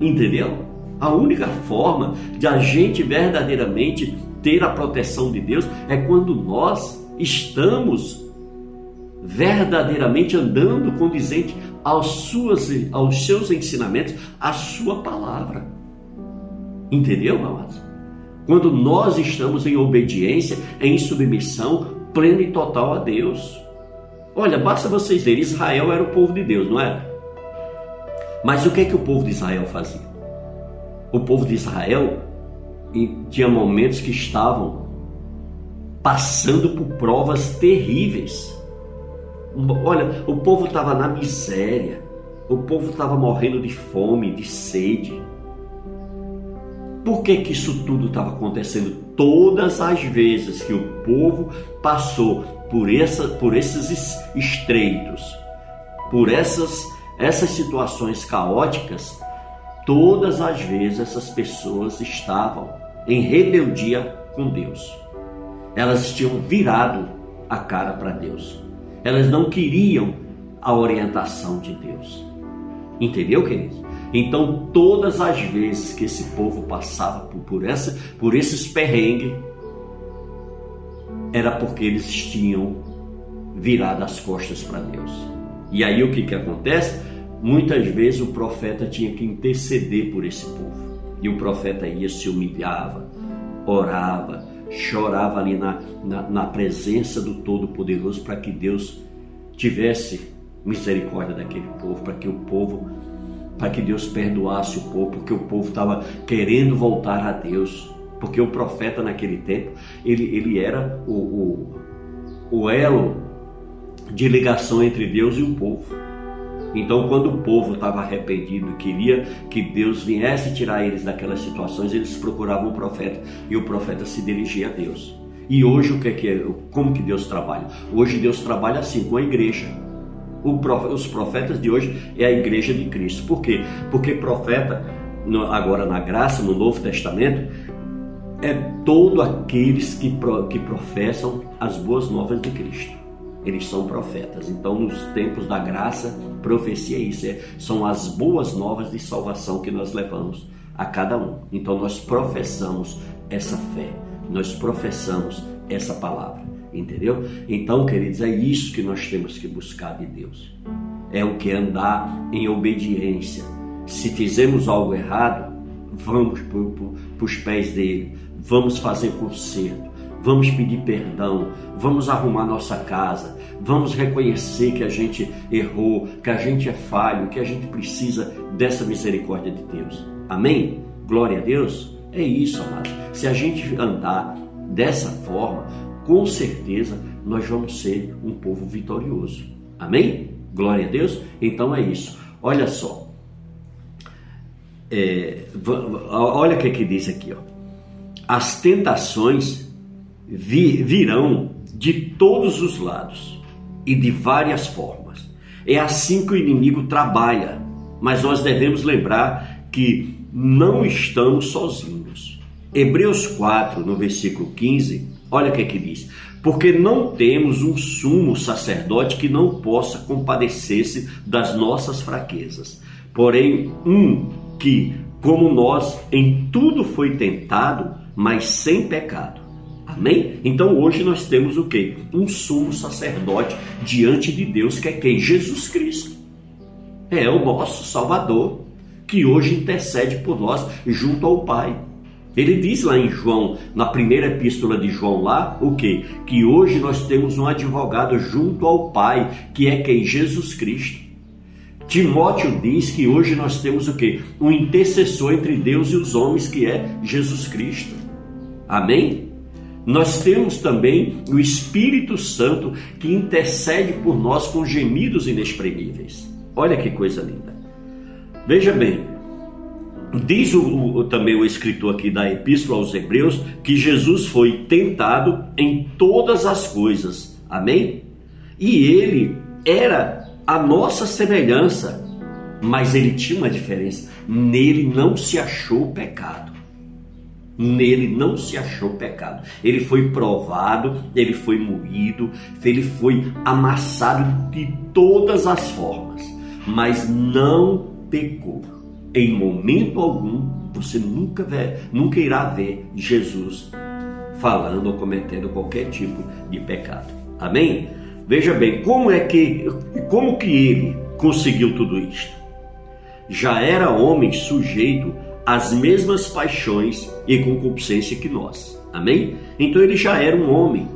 Entendeu? A única forma de a gente verdadeiramente ter a proteção de Deus é quando nós estamos verdadeiramente andando condizente aos, suas, aos seus ensinamentos, à sua palavra. Entendeu, amados? Quando nós estamos em obediência, em submissão plena e total a Deus. Olha, basta vocês verem, Israel era o povo de Deus, não era? Mas o que é que o povo de Israel fazia? O povo de Israel tinha momentos que estavam passando por provas terríveis. Olha, o povo estava na miséria, o povo estava morrendo de fome, de sede. Por que, que isso tudo estava acontecendo? Todas as vezes que o povo passou por, essa, por esses estreitos, por essas, essas situações caóticas, todas as vezes essas pessoas estavam em rebeldia com Deus. Elas tinham virado a cara para Deus. Elas não queriam a orientação de Deus. Entendeu, queridos? Então, todas as vezes que esse povo passava por, por, essa, por esses perrengues, era porque eles tinham virado as costas para Deus. E aí o que, que acontece? Muitas vezes o profeta tinha que interceder por esse povo. E o profeta ia, se humilhava, orava, chorava ali na, na, na presença do Todo-Poderoso para que Deus tivesse misericórdia daquele povo, para que o povo para que Deus perdoasse o povo, porque o povo estava querendo voltar a Deus. Porque o profeta naquele tempo, ele, ele era o, o, o elo de ligação entre Deus e o povo. Então, quando o povo estava arrependido, queria que Deus viesse tirar eles daquelas situações, eles procuravam o profeta e o profeta se dirigia a Deus. E hoje o que é que é, como que Deus trabalha? Hoje Deus trabalha assim com a igreja os profetas de hoje é a igreja de Cristo. Por quê? Porque profeta, agora na graça, no Novo Testamento, é todo aqueles que, que professam as boas novas de Cristo. Eles são profetas. Então, nos tempos da graça, profecia é isso. É, são as boas novas de salvação que nós levamos a cada um. Então, nós professamos essa fé. Nós professamos essa palavra. Entendeu? Então, queridos, é isso que nós temos que buscar de Deus. É o que andar em obediência. Se fizemos algo errado, vamos para os pés dele, vamos fazer conserto, vamos pedir perdão, vamos arrumar nossa casa, vamos reconhecer que a gente errou, que a gente é falho, que a gente precisa dessa misericórdia de Deus. Amém? Glória a Deus. É isso, amados. Se a gente andar dessa forma, com certeza nós vamos ser um povo vitorioso. Amém? Glória a Deus? Então é isso. Olha só. É, olha o que, é que diz aqui. Ó. As tentações virão de todos os lados e de várias formas. É assim que o inimigo trabalha, mas nós devemos lembrar que não estamos sozinhos. Hebreus 4, no versículo 15, Olha o que é que diz. Porque não temos um sumo sacerdote que não possa compadecer-se das nossas fraquezas, porém um que, como nós, em tudo foi tentado, mas sem pecado. Amém? Então hoje nós temos o que? Um sumo sacerdote diante de Deus, que é quem? Jesus Cristo. É o nosso Salvador, que hoje intercede por nós junto ao Pai. Ele diz lá em João, na primeira epístola de João lá, o que? Que hoje nós temos um advogado junto ao Pai, que é quem? Jesus Cristo. Timóteo diz que hoje nós temos o que? Um intercessor entre Deus e os homens, que é Jesus Cristo. Amém? Nós temos também o Espírito Santo que intercede por nós com gemidos inexprimíveis. Olha que coisa linda. Veja bem, diz o, o, também o escritor aqui da Epístola aos Hebreus que Jesus foi tentado em todas as coisas. Amém? E ele era a nossa semelhança, mas ele tinha uma diferença. Nele não se achou pecado. Nele não se achou pecado. Ele foi provado, ele foi moído, ele foi amassado de todas as formas mas não pecou. Em momento algum você nunca, vê, nunca irá ver Jesus falando ou cometendo qualquer tipo de pecado. Amém? Veja bem, como é que como que ele conseguiu tudo isto? Já era homem sujeito às mesmas paixões e concupiscência que nós. Amém? Então ele já era um homem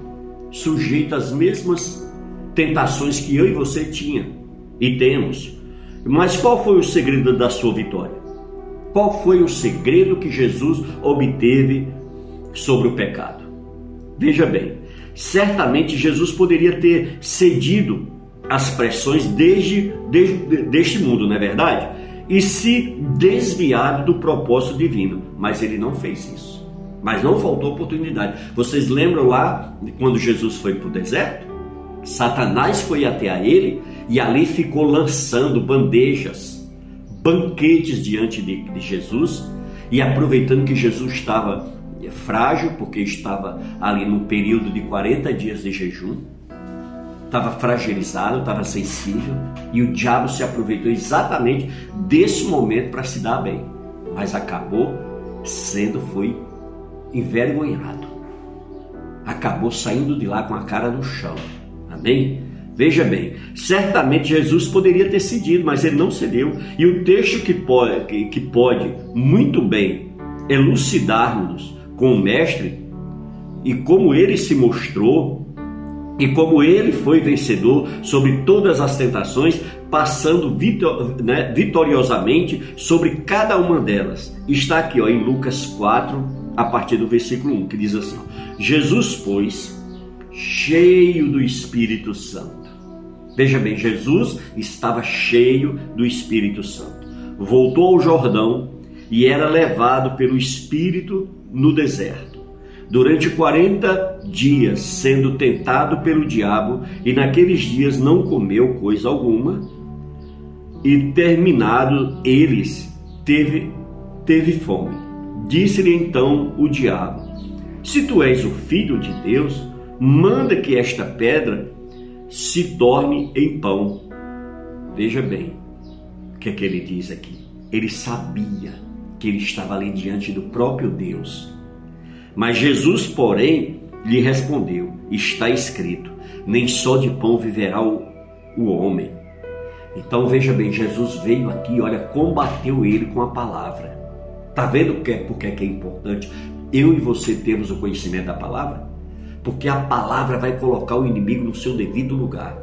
sujeito às mesmas tentações que eu e você tinha e temos. Mas qual foi o segredo da sua vitória? Qual foi o segredo que Jesus obteve sobre o pecado? Veja bem, certamente Jesus poderia ter cedido às pressões desde, desde deste mundo, não é verdade? E se desviado do propósito divino, mas ele não fez isso. Mas não faltou oportunidade. Vocês lembram lá quando Jesus foi para o deserto? Satanás foi até a ele e ali ficou lançando bandejas, banquetes diante de, de Jesus e aproveitando que Jesus estava frágil, porque estava ali no período de 40 dias de jejum, estava fragilizado, estava sensível, e o diabo se aproveitou exatamente desse momento para se dar bem, mas acabou sendo foi envergonhado. Acabou saindo de lá com a cara no chão. Amém? Veja bem, certamente Jesus poderia ter cedido, mas ele não cedeu. E o texto que pode, que, pode muito bem elucidar-nos com o Mestre e como ele se mostrou e como ele foi vencedor sobre todas as tentações, passando vitor, né, vitoriosamente sobre cada uma delas. Está aqui ó, em Lucas 4, a partir do versículo 1, que diz assim: Jesus, pois, cheio do Espírito Santo Veja bem, Jesus estava cheio do Espírito Santo. Voltou ao Jordão e era levado pelo Espírito no deserto. Durante 40 dias, sendo tentado pelo diabo, e naqueles dias não comeu coisa alguma, e terminado eles, teve, teve fome. Disse-lhe então o diabo: Se tu és o filho de Deus, manda que esta pedra se torne em pão. Veja bem o que é que ele diz aqui. Ele sabia que ele estava ali diante do próprio Deus. Mas Jesus, porém, lhe respondeu: Está escrito: Nem só de pão viverá o, o homem. Então veja bem, Jesus veio aqui, olha, combateu ele com a palavra. Tá vendo porque, porque é que é importante eu e você termos o conhecimento da palavra? porque a palavra vai colocar o inimigo no seu devido lugar,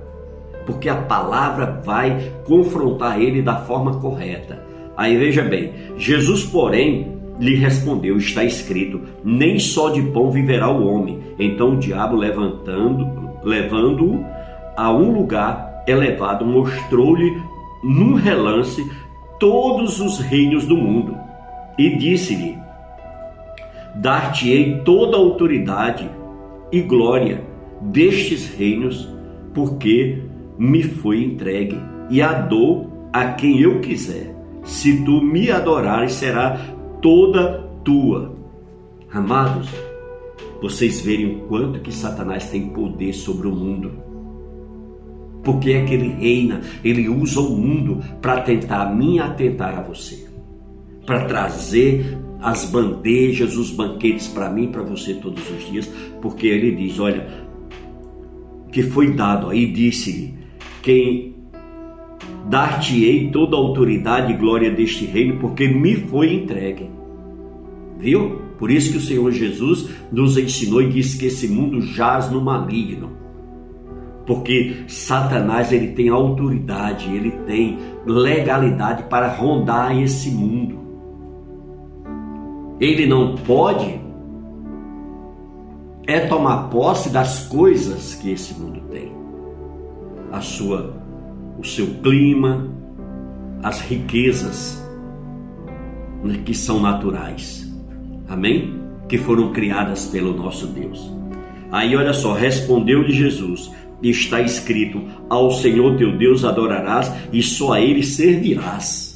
porque a palavra vai confrontar ele da forma correta. Aí veja bem, Jesus, porém, lhe respondeu: Está escrito, nem só de pão viverá o homem. Então o diabo, levantando, levando-o a um lugar elevado, mostrou-lhe num relance todos os reinos do mundo e disse-lhe: Dar-te-ei toda a autoridade e glória destes reinos, porque me foi entregue, e a dou a quem eu quiser. Se tu me adorares, será toda tua. Amados, vocês verem o quanto que Satanás tem poder sobre o mundo. Porque é que ele reina, ele usa o mundo para tentar e atentar a você, para trazer as bandejas, os banquetes para mim para você todos os dias, porque ele diz: Olha, que foi dado aí, disse-lhe: Quem dar-te-ei toda a autoridade e glória deste reino, porque me foi entregue. Viu? Por isso que o Senhor Jesus nos ensinou e disse que esse mundo jaz no maligno. Porque Satanás ele tem autoridade, ele tem legalidade para rondar esse mundo. Ele não pode é tomar posse das coisas que esse mundo tem. A sua o seu clima, as riquezas né, que são naturais. Amém? Que foram criadas pelo nosso Deus. Aí olha só, respondeu-lhe Jesus: Está escrito: Ao Senhor teu Deus adorarás e só a ele servirás.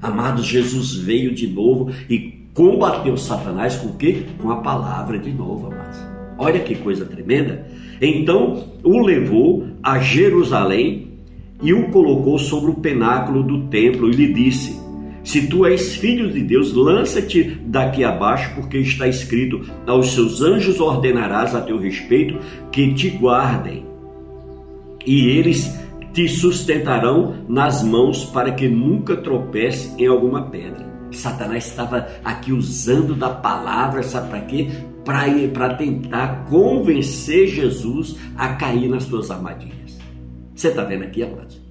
Amados, Jesus veio de novo e combateu Satanás com o quê? Com a palavra de novo, amados. Olha que coisa tremenda. Então o levou a Jerusalém e o colocou sobre o penáculo do templo e lhe disse: Se tu és filho de Deus, lança-te daqui abaixo, porque está escrito: Aos seus anjos ordenarás a teu respeito que te guardem, e eles te sustentarão nas mãos para que nunca tropece em alguma pedra. Satanás estava aqui usando da palavra, sabe para quê? Para tentar convencer Jesus a cair nas suas armadilhas. Você está vendo aqui, amados?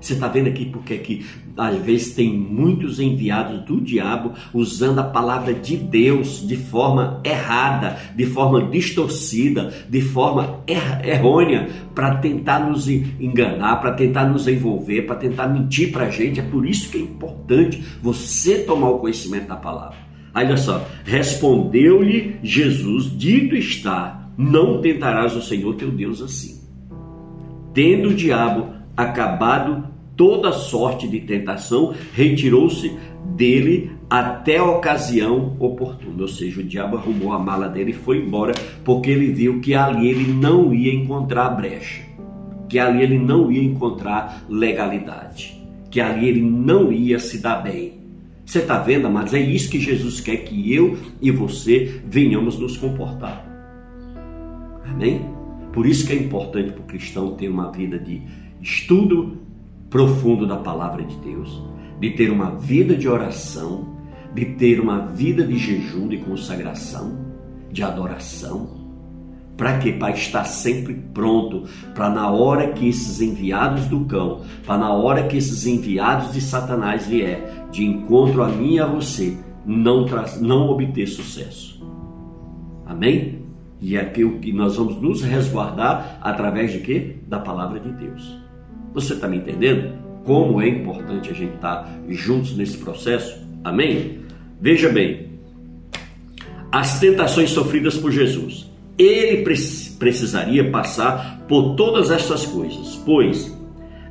Você está vendo aqui porque aqui às vezes tem muitos enviados do diabo usando a palavra de Deus de forma errada, de forma distorcida, de forma er errônea, para tentar nos enganar, para tentar nos envolver, para tentar mentir para a gente. É por isso que é importante você tomar o conhecimento da palavra. Olha só, respondeu-lhe Jesus: Dito está, não tentarás o Senhor teu Deus assim. Tendo o diabo acabado toda sorte de tentação, retirou-se dele até a ocasião oportuna. Ou seja, o diabo arrumou a mala dele e foi embora, porque ele viu que ali ele não ia encontrar brecha, que ali ele não ia encontrar legalidade, que ali ele não ia se dar bem. Você está vendo, mas é isso que Jesus quer que eu e você venhamos nos comportar. Amém? Por isso que é importante para o cristão ter uma vida de estudo profundo da palavra de Deus, de ter uma vida de oração, de ter uma vida de jejum, de consagração, de adoração. Para quê? Para estar sempre pronto, para na hora que esses enviados do cão, para na hora que esses enviados de Satanás vier de encontro a mim e a você, não, não obter sucesso. Amém? E é aquilo que nós vamos nos resguardar através de quê? Da palavra de Deus. Você está me entendendo? Como é importante a gente estar tá juntos nesse processo? Amém? Veja bem, as tentações sofridas por Jesus. Ele precisaria passar por todas estas coisas, pois,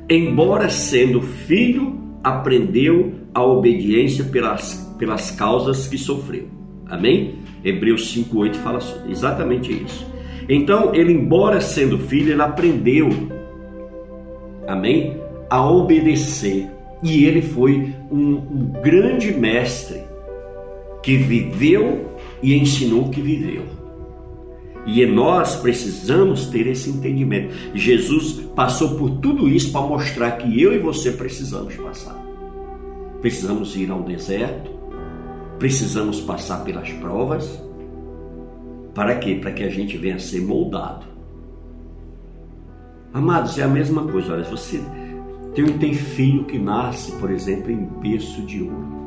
embora sendo filho, aprendeu a obediência pelas, pelas causas que sofreu. Amém? Hebreus 5,8 fala exatamente isso. Então, ele, embora sendo filho, ele aprendeu, amém, a obedecer. E ele foi um, um grande mestre que viveu e ensinou que viveu. E nós precisamos ter esse entendimento. Jesus passou por tudo isso para mostrar que eu e você precisamos passar. Precisamos ir ao deserto, precisamos passar pelas provas. Para quê? Para que a gente venha a ser moldado. Amados, é a mesma coisa. Olha, você tem, tem filho que nasce, por exemplo, em berço de ouro.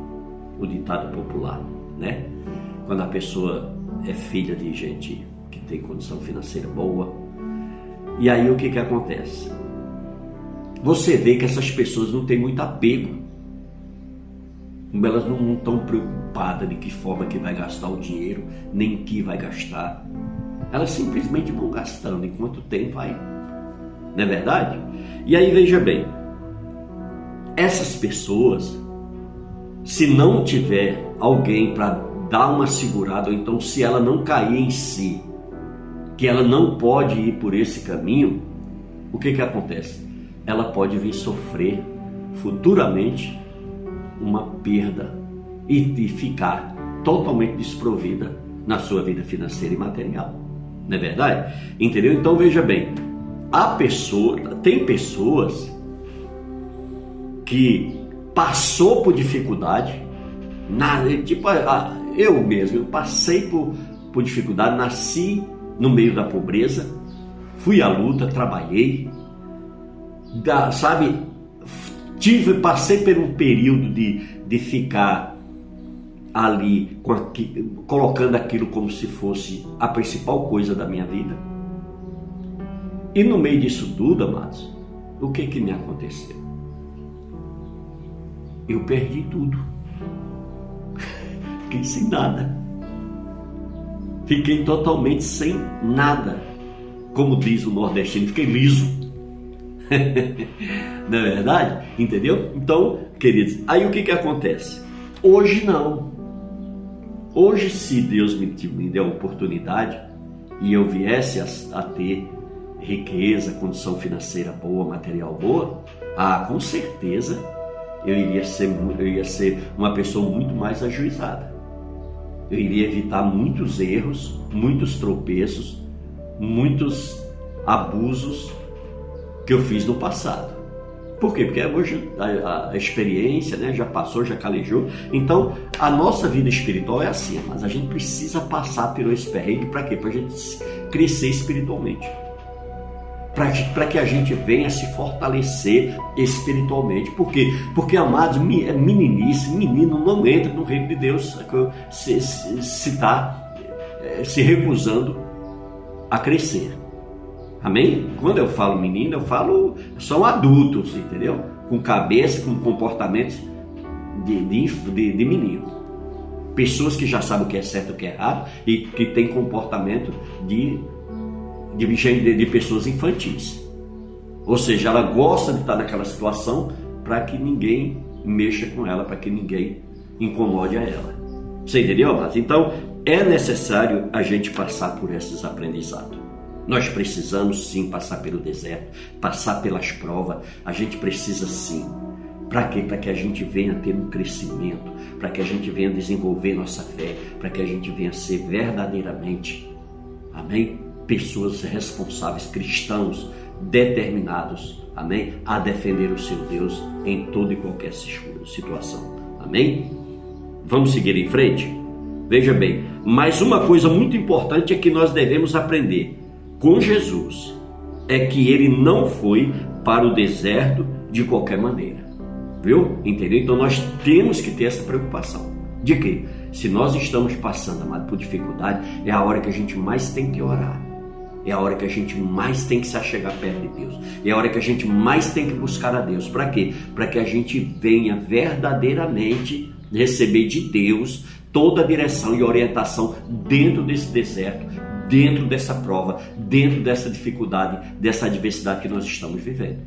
O ditado popular, né? Quando a pessoa é filha de gente que tem condição financeira boa. E aí o que, que acontece? Você vê que essas pessoas não têm muito apego elas não estão preocupadas de que forma que vai gastar o dinheiro, nem que vai gastar. Elas simplesmente vão gastando enquanto tem, vai. Não é verdade? E aí veja bem, essas pessoas, se não tiver alguém para dar uma segurada, ou então se ela não cair em si, que ela não pode ir por esse caminho, o que que acontece? Ela pode vir sofrer futuramente uma perda e, ficar totalmente desprovida na sua vida financeira e material. Não é verdade? Entendeu? Então veja bem, a pessoa, tem pessoas que passou por dificuldade, na, tipo eu mesmo, eu passei por, por dificuldade, nasci no meio da pobreza, fui à luta, trabalhei, da, sabe, tive, passei por um período de, de ficar ali aqui, colocando aquilo como se fosse a principal coisa da minha vida. E no meio disso tudo, amados, o que que me aconteceu? Eu perdi tudo. [LAUGHS] Fiquei sem nada. Fiquei totalmente sem nada. Como diz o nordestino, fiquei liso. [LAUGHS] não é verdade? Entendeu? Então, queridos, aí o que que acontece? Hoje não. Hoje, se Deus me, me der a oportunidade e eu viesse a, a ter riqueza, condição financeira boa, material boa, ah, com certeza eu iria ser, eu iria ser uma pessoa muito mais ajuizada. Eu iria evitar muitos erros, muitos tropeços, muitos abusos que eu fiz no passado. Por quê? Porque hoje a, a, experiência né, já passou, já calejou. Então, a nossa vida espiritual é assim, mas a gente precisa passar pelo esse perrengue para quê? Para a gente crescer espiritualmente para que a gente venha se fortalecer espiritualmente. Por quê? Porque, amados, é meninice, menino não entra no reino de Deus se está se, se recusando a crescer. Amém? Quando eu falo menino, eu falo são adultos, entendeu? Com cabeça, com comportamentos de, de, de, de menino. Pessoas que já sabem o que é certo e o que é errado e que têm comportamento de de, de, de pessoas infantis. Ou seja, ela gosta de estar naquela situação para que ninguém mexa com ela, para que ninguém incomode a ela. Você entendeu, mas Então, é necessário a gente passar por esses aprendizados. Nós precisamos sim passar pelo deserto, passar pelas provas. A gente precisa sim. Para quê? Para que a gente venha ter um crescimento, para que a gente venha desenvolver nossa fé, para que a gente venha ser verdadeiramente, amém? pessoas responsáveis, cristãos determinados, amém, a defender o seu Deus em toda e qualquer situação, amém? Vamos seguir em frente? Veja bem, mas uma coisa muito importante é que nós devemos aprender com Jesus é que ele não foi para o deserto de qualquer maneira, viu? Entendeu? Então nós temos que ter essa preocupação. De que? Se nós estamos passando, amado, por dificuldade, é a hora que a gente mais tem que orar é a hora que a gente mais tem que se achegar perto de Deus. É a hora que a gente mais tem que buscar a Deus. Para quê? Para que a gente venha verdadeiramente receber de Deus toda a direção e orientação dentro desse deserto, dentro dessa prova, dentro dessa dificuldade, dessa adversidade que nós estamos vivendo.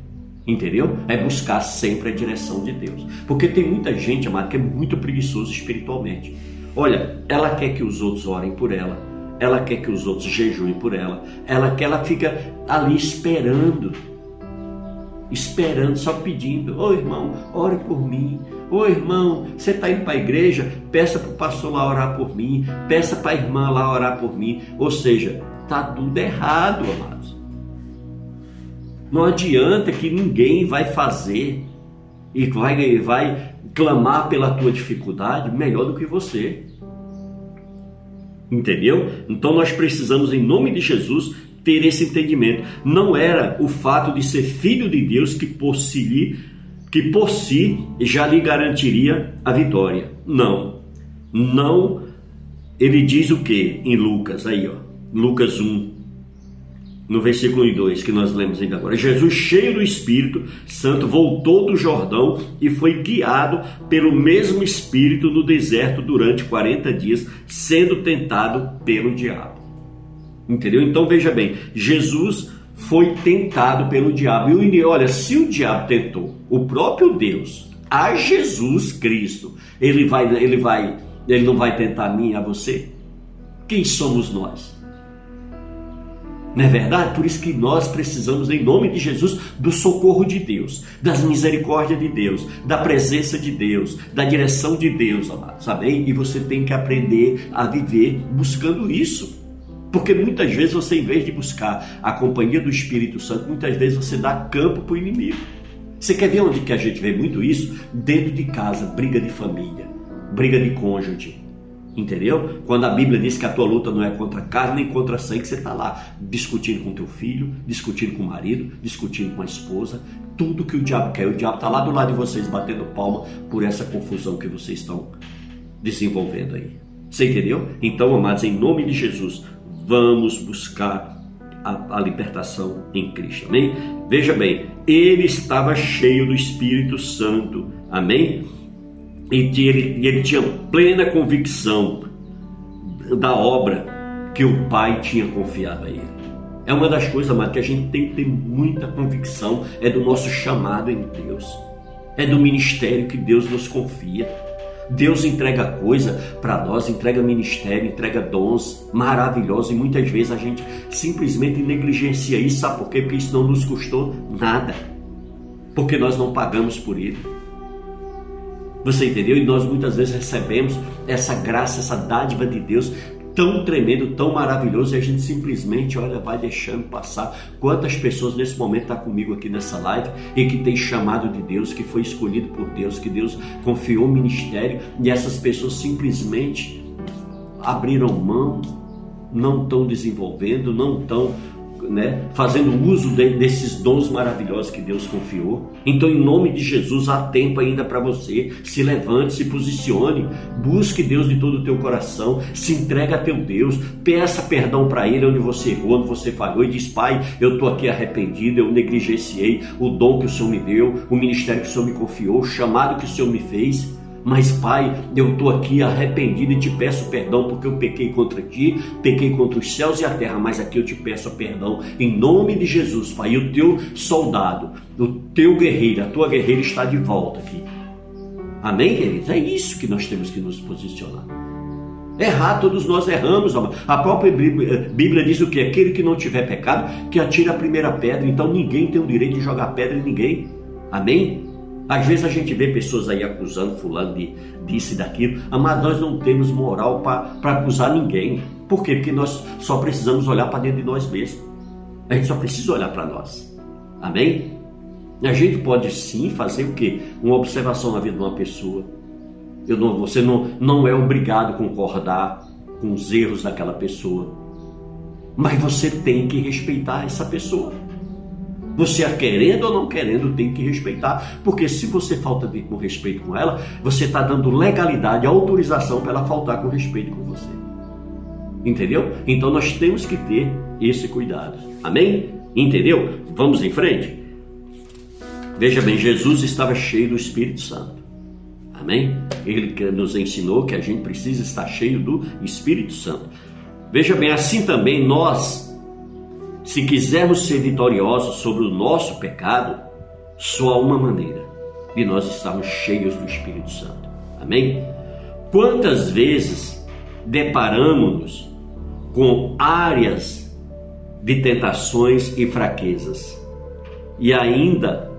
Entendeu? É buscar sempre a direção de Deus. Porque tem muita gente, amado, que é muito preguiçoso espiritualmente. Olha, ela quer que os outros orem por ela ela quer que os outros jejuem por ela, ela quer, ela fica ali esperando, esperando, só pedindo: Ô oh, irmão, ore por mim. Ô oh, irmão, você está indo para a igreja? Peça para o pastor lá orar por mim, peça para a irmã lá orar por mim. Ou seja, está tudo errado, amados. Não adianta que ninguém vai fazer e vai, vai clamar pela tua dificuldade melhor do que você. Entendeu? Então nós precisamos, em nome de Jesus, ter esse entendimento. Não era o fato de ser filho de Deus que por si, que por si já lhe garantiria a vitória. Não. Não. Ele diz o que em Lucas? Aí, ó. Lucas 1, no versículo 2 que nós lemos ainda agora. Jesus, cheio do Espírito Santo, voltou do Jordão e foi guiado pelo mesmo Espírito no deserto durante 40 dias, sendo tentado pelo diabo. Entendeu? Então veja bem, Jesus foi tentado pelo diabo. E olha, se o diabo tentou o próprio Deus a Jesus Cristo, ele vai, ele vai, ele não vai tentar a mim a você? Quem somos nós? Não é verdade? Por isso que nós precisamos, em nome de Jesus, do socorro de Deus, das misericórdias de Deus, da presença de Deus, da direção de Deus, amados. Amém? E você tem que aprender a viver buscando isso. Porque muitas vezes você, em vez de buscar a companhia do Espírito Santo, muitas vezes você dá campo para o inimigo. Você quer ver onde que a gente vê muito isso? Dentro de casa, briga de família, briga de cônjuge Entendeu? Quando a Bíblia diz que a tua luta não é contra carne nem contra sangue, você está lá discutindo com teu filho, discutindo com o marido, discutindo com a esposa, tudo que o diabo quer. O diabo está lá do lado de vocês batendo palma por essa confusão que vocês estão desenvolvendo aí. Você entendeu? Então, amados, em nome de Jesus, vamos buscar a, a libertação em Cristo. Amém? Veja bem, ele estava cheio do Espírito Santo. Amém? e ele, ele tinha plena convicção da obra que o Pai tinha confiado a ele. É uma das coisas, amado, que a gente tem que ter muita convicção, é do nosso chamado em Deus, é do ministério que Deus nos confia. Deus entrega coisa para nós, entrega ministério, entrega dons maravilhosos e muitas vezes a gente simplesmente negligencia isso, sabe por quê? Porque isso não nos custou nada, porque nós não pagamos por ele. Você entendeu? E nós muitas vezes recebemos essa graça, essa dádiva de Deus tão tremendo, tão maravilhoso e a gente simplesmente, olha, vai deixando passar. Quantas pessoas nesse momento estão tá comigo aqui nessa live e que tem chamado de Deus, que foi escolhido por Deus, que Deus confiou o ministério e essas pessoas simplesmente abriram mão, não estão desenvolvendo, não estão né, fazendo uso de, desses dons maravilhosos que Deus confiou. Então, em nome de Jesus, há tempo ainda para você. Se levante, se posicione, busque Deus de todo o teu coração, se entrega a teu Deus, peça perdão para Ele onde você errou, onde você falhou e diz: Pai, eu estou aqui arrependido, eu negligenciei o dom que o Senhor me deu, o ministério que o Senhor me confiou, o chamado que o Senhor me fez. Mas, Pai, eu estou aqui arrependido e te peço perdão porque eu pequei contra ti, pequei contra os céus e a terra, mas aqui eu te peço perdão em nome de Jesus, Pai. E o teu soldado, o teu guerreiro, a tua guerreira está de volta aqui. Amém, queridos? É isso que nós temos que nos posicionar. Errar, todos nós erramos. A própria Bíblia diz o que? Aquele que não tiver pecado, que atire a primeira pedra. Então ninguém tem o direito de jogar pedra em ninguém. Amém? Às vezes a gente vê pessoas aí acusando fulano de disso e daquilo, mas nós não temos moral para acusar ninguém. Por quê? Porque nós só precisamos olhar para dentro de nós mesmos. A gente só precisa olhar para nós. Amém? A gente pode sim fazer o quê? Uma observação na vida de uma pessoa. Não, você não, não é obrigado a concordar com os erros daquela pessoa. Mas você tem que respeitar essa pessoa. Você, a querendo ou não querendo, tem que respeitar, porque se você falta de, com respeito com ela, você está dando legalidade, autorização para ela faltar com respeito com você. Entendeu? Então nós temos que ter esse cuidado. Amém? Entendeu? Vamos em frente? Veja bem, Jesus estava cheio do Espírito Santo. Amém? Ele nos ensinou que a gente precisa estar cheio do Espírito Santo. Veja bem, assim também nós se quisermos ser vitoriosos sobre o nosso pecado, só há uma maneira: de nós estarmos cheios do Espírito Santo. Amém? Quantas vezes deparamos-nos com áreas de tentações e fraquezas e ainda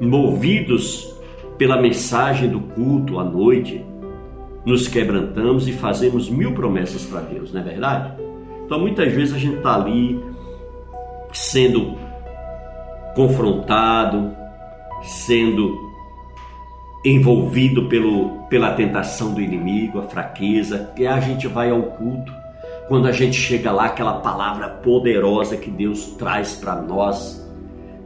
movidos pela mensagem do culto à noite, nos quebrantamos e fazemos mil promessas para Deus, não é verdade? Então muitas vezes a gente está ali sendo confrontado, sendo envolvido pelo, pela tentação do inimigo, a fraqueza, e a gente vai ao culto. Quando a gente chega lá, aquela palavra poderosa que Deus traz para nós,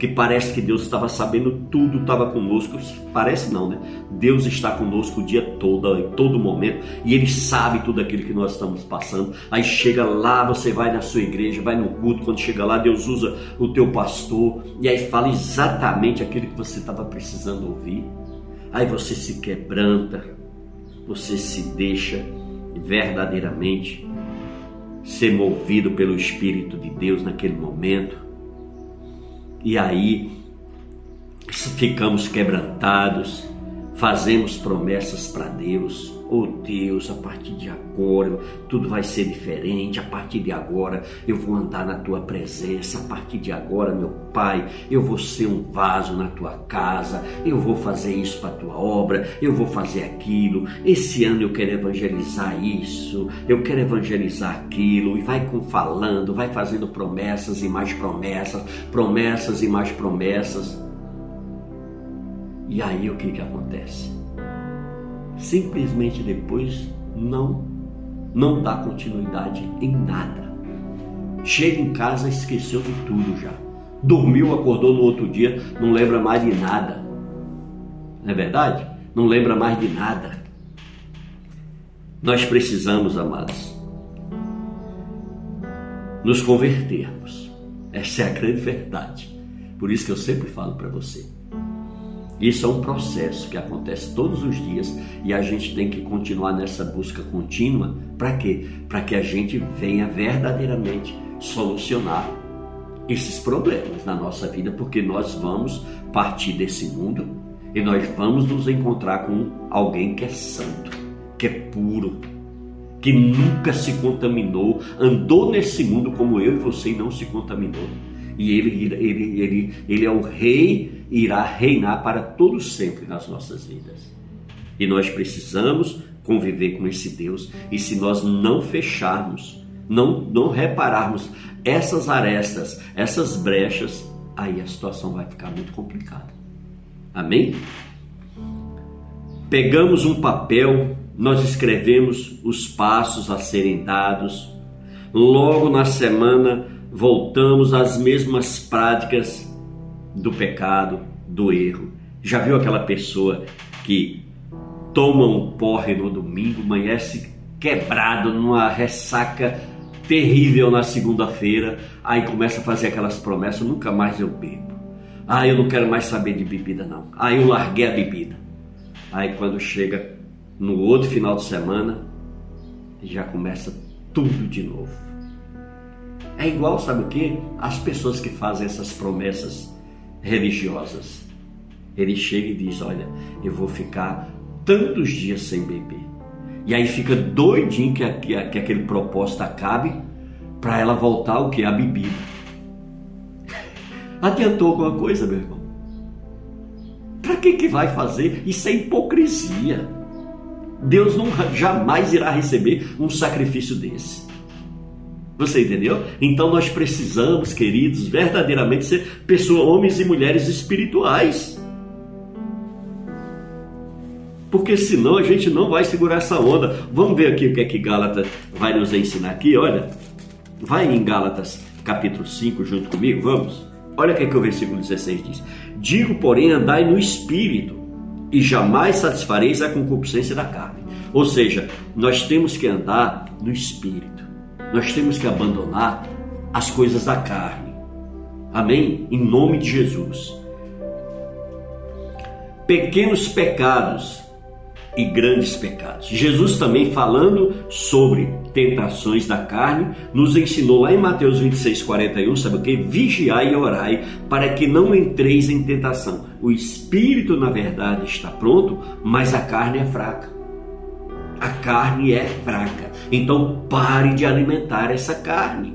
que parece que Deus estava sabendo tudo, estava conosco. Parece não, né? Deus está conosco o dia todo, em todo momento, e Ele sabe tudo aquilo que nós estamos passando. Aí chega lá, você vai na sua igreja, vai no culto, quando chega lá, Deus usa o teu pastor, e aí fala exatamente aquilo que você estava precisando ouvir. Aí você se quebranta, você se deixa verdadeiramente ser movido pelo Espírito de Deus naquele momento e aí ficamos quebrantados, fazemos promessas para Deus. Oh Deus, a partir de agora tudo vai ser diferente. A partir de agora eu vou andar na tua presença. A partir de agora, meu Pai, eu vou ser um vaso na tua casa. Eu vou fazer isso para a tua obra. Eu vou fazer aquilo. Esse ano eu quero evangelizar isso. Eu quero evangelizar aquilo. E vai falando, vai fazendo promessas e mais promessas, promessas e mais promessas. E aí o que, que acontece? Simplesmente depois não, não dá continuidade em nada. Chega em casa, esqueceu de tudo já. Dormiu, acordou no outro dia, não lembra mais de nada. Não é verdade? Não lembra mais de nada. Nós precisamos, amados, nos convertermos. Essa é a grande verdade. Por isso que eu sempre falo para você isso é um processo que acontece todos os dias e a gente tem que continuar nessa busca contínua. Para quê? Para que a gente venha verdadeiramente solucionar esses problemas na nossa vida, porque nós vamos partir desse mundo e nós vamos nos encontrar com alguém que é santo, que é puro, que nunca se contaminou, andou nesse mundo como eu e você e não se contaminou. E ele, ele, ele, ele é o rei irá reinar para todos sempre nas nossas vidas. E nós precisamos conviver com esse Deus. E se nós não fecharmos, não, não repararmos essas arestas, essas brechas, aí a situação vai ficar muito complicada. Amém? Pegamos um papel, nós escrevemos os passos a serem dados. Logo na semana voltamos às mesmas práticas do pecado, do erro. Já viu aquela pessoa que toma um porre no domingo, amanhece quebrado numa ressaca terrível na segunda-feira, aí começa a fazer aquelas promessas, nunca mais eu bebo. Ah, eu não quero mais saber de bebida não. Aí eu larguei a bebida. Aí quando chega no outro final de semana, já começa tudo de novo. É igual, sabe o que? As pessoas que fazem essas promessas religiosas. Ele chega e diz: Olha, eu vou ficar tantos dias sem beber. E aí fica doidinho que, que, que aquele propósito acabe para ela voltar o que? A bebida. Adiantou alguma coisa, meu irmão? Para que, que vai fazer? Isso é hipocrisia. Deus não jamais irá receber um sacrifício desse. Você entendeu? Então nós precisamos, queridos, verdadeiramente ser pessoas, homens e mulheres espirituais. Porque senão a gente não vai segurar essa onda. Vamos ver aqui o que é que Gálatas vai nos ensinar aqui, olha. Vai em Gálatas capítulo 5 junto comigo, vamos? Olha o que, é que o versículo 16 diz. Digo, porém, andai no espírito, e jamais satisfareis a concupiscência da carne. Ou seja, nós temos que andar no espírito. Nós temos que abandonar as coisas da carne. Amém? Em nome de Jesus. Pequenos pecados e grandes pecados. Jesus também falando sobre tentações da carne, nos ensinou lá em Mateus 26, 41, sabe o que? Vigiai e orai para que não entreis em tentação. O espírito, na verdade, está pronto, mas a carne é fraca. A carne é fraca. Então pare de alimentar essa carne.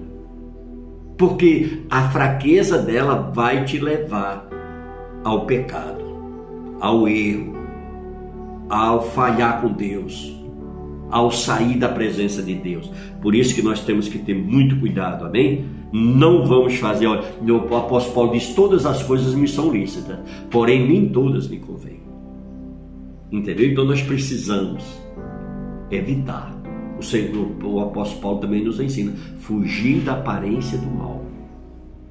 Porque a fraqueza dela vai te levar ao pecado, ao erro, ao falhar com Deus, ao sair da presença de Deus. Por isso que nós temos que ter muito cuidado, amém? Não vamos fazer, olha, o apóstolo Paulo diz: todas as coisas me são lícitas, porém nem todas me convêm. Entendeu? Então nós precisamos evitar. O, Senhor, o apóstolo Paulo também nos ensina: fugir da aparência do mal.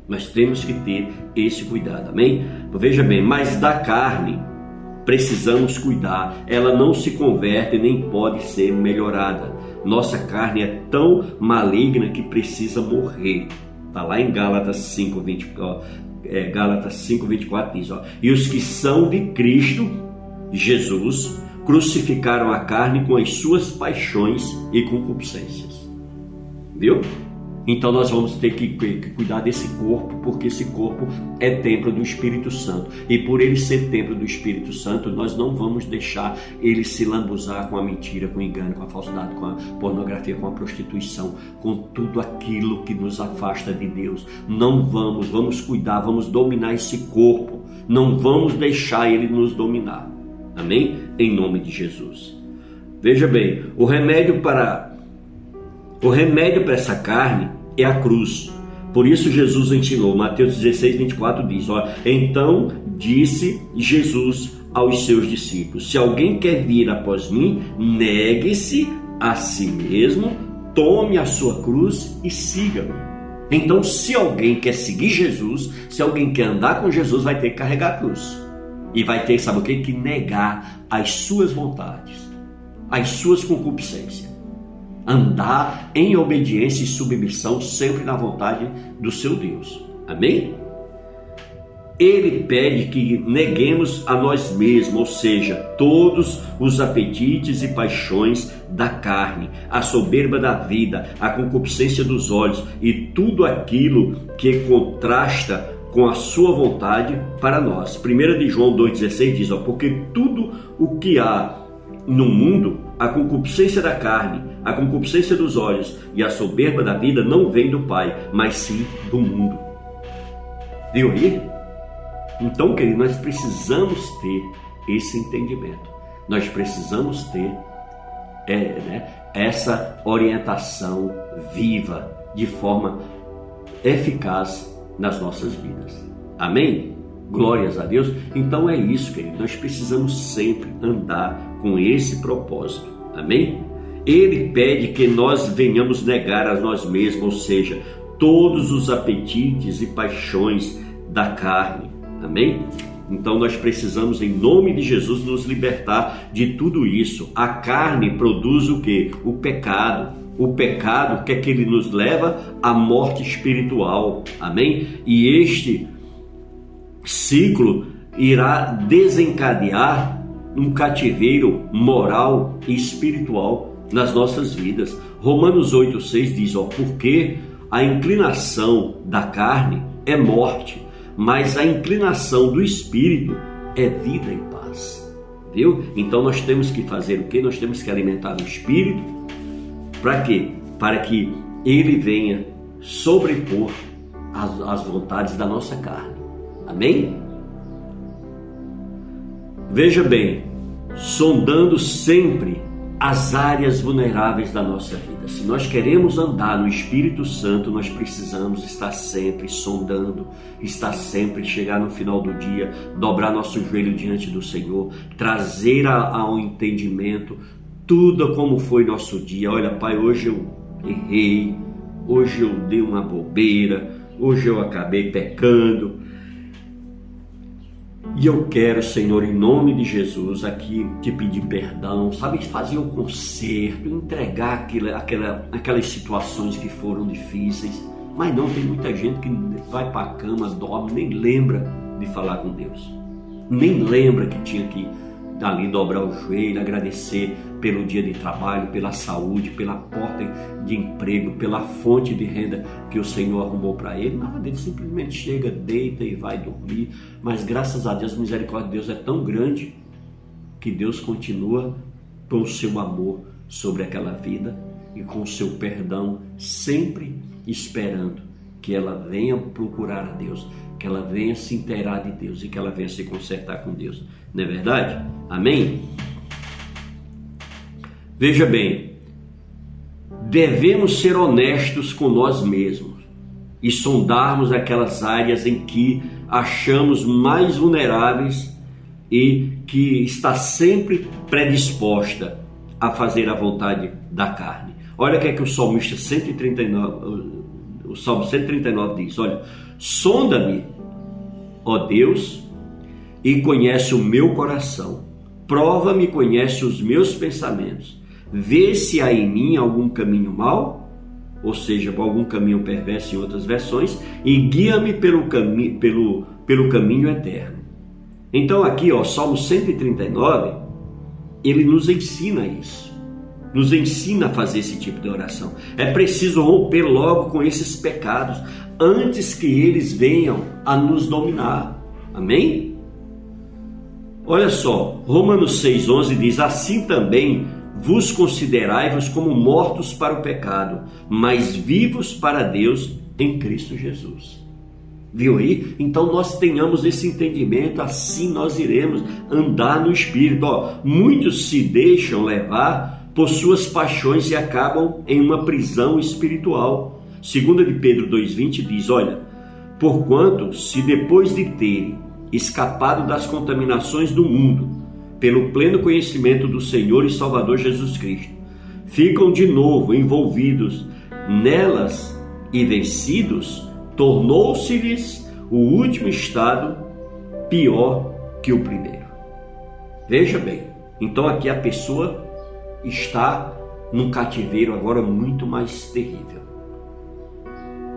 Nós temos que ter esse cuidado, amém? Veja bem, mas da carne precisamos cuidar, ela não se converte nem pode ser melhorada. Nossa carne é tão maligna que precisa morrer. Está lá em Gálatas 5, 20, ó, é, Gálatas 5, 24 diz: ó, E os que são de Cristo Jesus crucificaram a carne com as suas paixões e concupiscências. Viu? Então nós vamos ter que, cuidar desse corpo, porque esse corpo é templo do Espírito Santo. E por ele ser templo do Espírito Santo, nós não vamos deixar ele se lambuzar com a mentira, com o engano, com a falsidade, com a pornografia, com a prostituição, com tudo aquilo que nos afasta de Deus. Não vamos, vamos cuidar, vamos dominar esse corpo. Não vamos deixar ele nos dominar. Amém? Em nome de Jesus. Veja bem, o remédio para o remédio para essa carne é a cruz. Por isso Jesus ensinou, Mateus 16, 24 diz: ó, Então disse Jesus aos seus discípulos: Se alguém quer vir após mim, negue-se a si mesmo, tome a sua cruz e siga-me. Então, se alguém quer seguir Jesus, se alguém quer andar com Jesus, vai ter que carregar a cruz. E vai ter, sabe o que? Que negar as suas vontades, as suas concupiscências andar em obediência e submissão sempre na vontade do seu Deus. Amém? Ele pede que neguemos a nós mesmos, ou seja, todos os apetites e paixões da carne, a soberba da vida, a concupiscência dos olhos e tudo aquilo que contrasta com a sua vontade para nós. 1 de João 2,16 diz: ó, Porque tudo o que há no mundo, a concupiscência da carne, a concupiscência dos olhos e a soberba da vida não vem do Pai, mas sim do mundo. Viu aí? Então, querido, nós precisamos ter esse entendimento. Nós precisamos ter é, né, essa orientação viva, de forma eficaz nas nossas vidas. Amém? Glórias a Deus. Então é isso, querido. Nós precisamos sempre andar com esse propósito. Amém? Ele pede que nós venhamos negar a nós mesmos, ou seja, todos os apetites e paixões da carne. Amém? Então nós precisamos, em nome de Jesus, nos libertar de tudo isso. A carne produz o que? O pecado. O pecado que é que ele nos leva à morte espiritual. Amém? E este ciclo irá desencadear um cativeiro moral e espiritual nas nossas vidas. Romanos 8,6 diz: ó, porque a inclinação da carne é morte, mas a inclinação do espírito é vida e paz. Viu? Então nós temos que fazer o que? Nós temos que alimentar o espírito. Para quê? Para que ele venha sobrepor as, as vontades da nossa carne. Amém? Veja bem, sondando sempre as áreas vulneráveis da nossa vida. Se nós queremos andar no Espírito Santo, nós precisamos estar sempre sondando, estar sempre, chegar no final do dia, dobrar nosso joelho diante do Senhor, trazer ao entendimento tudo como foi nosso dia. Olha, Pai, hoje eu errei, hoje eu dei uma bobeira, hoje eu acabei pecando, e eu quero, Senhor, em nome de Jesus, aqui te pedir perdão, sabe, fazer o conserto, entregar aquela, aquelas situações que foram difíceis. Mas não, tem muita gente que vai para a cama, dorme, nem lembra de falar com Deus. Nem lembra que tinha que ali dobrar o joelho, agradecer pelo dia de trabalho, pela saúde, pela porta de emprego, pela fonte de renda que o Senhor arrumou para ele. Nada, ele simplesmente chega, deita e vai dormir. Mas graças a Deus, a misericórdia de Deus é tão grande que Deus continua com o seu amor sobre aquela vida e com o seu perdão, sempre esperando que ela venha procurar a Deus, que ela venha se inteirar de Deus e que ela venha se consertar com Deus. Não é verdade? Amém? Veja bem, devemos ser honestos com nós mesmos e sondarmos aquelas áreas em que achamos mais vulneráveis e que está sempre predisposta a fazer a vontade da carne. Olha o que é que o salmista 139, o Salmo 139 diz: Olha, sonda-me, ó Deus, e conhece o meu coração. Prova-me, conhece os meus pensamentos. Vê se há em mim algum caminho mau, ou seja, algum caminho perverso em outras versões, e guia-me pelo, cami pelo, pelo caminho eterno. Então aqui, ó, Salmo 139, ele nos ensina isso. nos ensina a fazer esse tipo de oração. É preciso romper logo com esses pecados antes que eles venham a nos dominar. Amém? Olha só, Romanos 6,11 diz: Assim também vos considerai-vos como mortos para o pecado, mas vivos para Deus em Cristo Jesus. Viu aí? Então nós tenhamos esse entendimento, assim nós iremos andar no Espírito. Ó, muitos se deixam levar por suas paixões e acabam em uma prisão espiritual. Segunda de Pedro 2,20 diz: Olha, porquanto se depois de terem escapado das contaminações do mundo, pelo pleno conhecimento do Senhor e Salvador Jesus Cristo, ficam de novo envolvidos nelas e vencidos, tornou-se-lhes o último estado pior que o primeiro. Veja bem, então aqui a pessoa está num cativeiro agora muito mais terrível.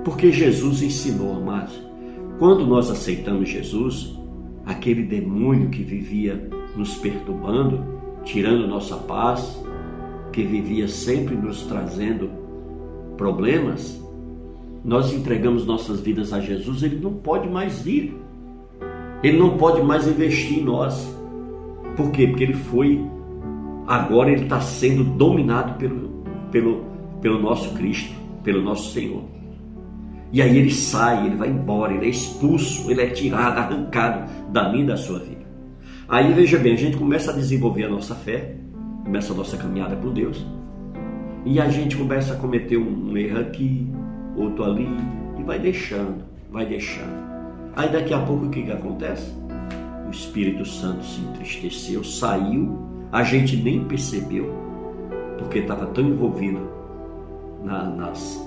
Porque Jesus ensinou, amados, quando nós aceitamos Jesus, aquele demônio que vivia nos perturbando, tirando nossa paz, que vivia sempre nos trazendo problemas, nós entregamos nossas vidas a Jesus, ele não pode mais vir. Ele não pode mais investir em nós. Por quê? Porque ele foi, agora ele está sendo dominado pelo, pelo, pelo nosso Cristo, pelo nosso Senhor. E aí ele sai, ele vai embora, ele é expulso, ele é tirado, arrancado da minha da sua vida. Aí veja bem, a gente começa a desenvolver a nossa fé, começa a nossa caminhada com Deus, e a gente começa a cometer um, um erro aqui, outro ali, e vai deixando, vai deixando. Aí daqui a pouco o que, que acontece? O Espírito Santo se entristeceu, saiu, a gente nem percebeu, porque estava tão envolvido na, nas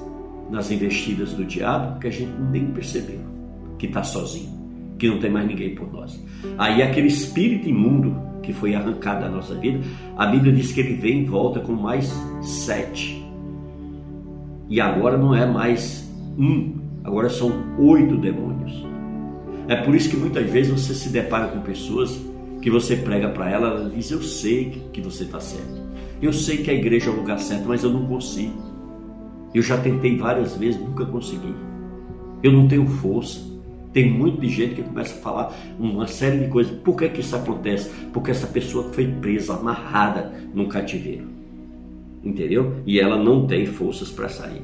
nas investidas do diabo que a gente nem percebeu que está sozinho, que não tem mais ninguém por nós. Aí aquele espírito imundo que foi arrancado da nossa vida, a Bíblia diz que ele vem e volta com mais sete. E agora não é mais um, agora são oito demônios. É por isso que muitas vezes você se depara com pessoas que você prega para ela, ela diz: Eu sei que você está certo, eu sei que a igreja é o lugar certo, mas eu não consigo. Eu já tentei várias vezes, nunca consegui. Eu não tenho força. Tem muita gente que começa a falar uma série de coisas. Por que, que isso acontece? Porque essa pessoa foi presa, amarrada num cativeiro. Entendeu? E ela não tem forças para sair.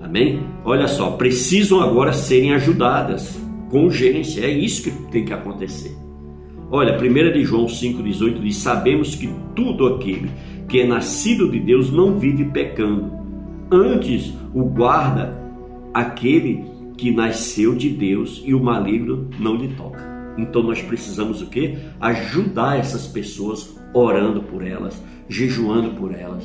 Amém? Olha só, precisam agora serem ajudadas com urgência. É isso que tem que acontecer. Olha, 1 de João 5,18 diz: Sabemos que tudo aquele que é nascido de Deus não vive pecando Antes o guarda aquele que nasceu de Deus e o maligno não lhe toca. Então nós precisamos o quê? Ajudar essas pessoas orando por elas, jejuando por elas,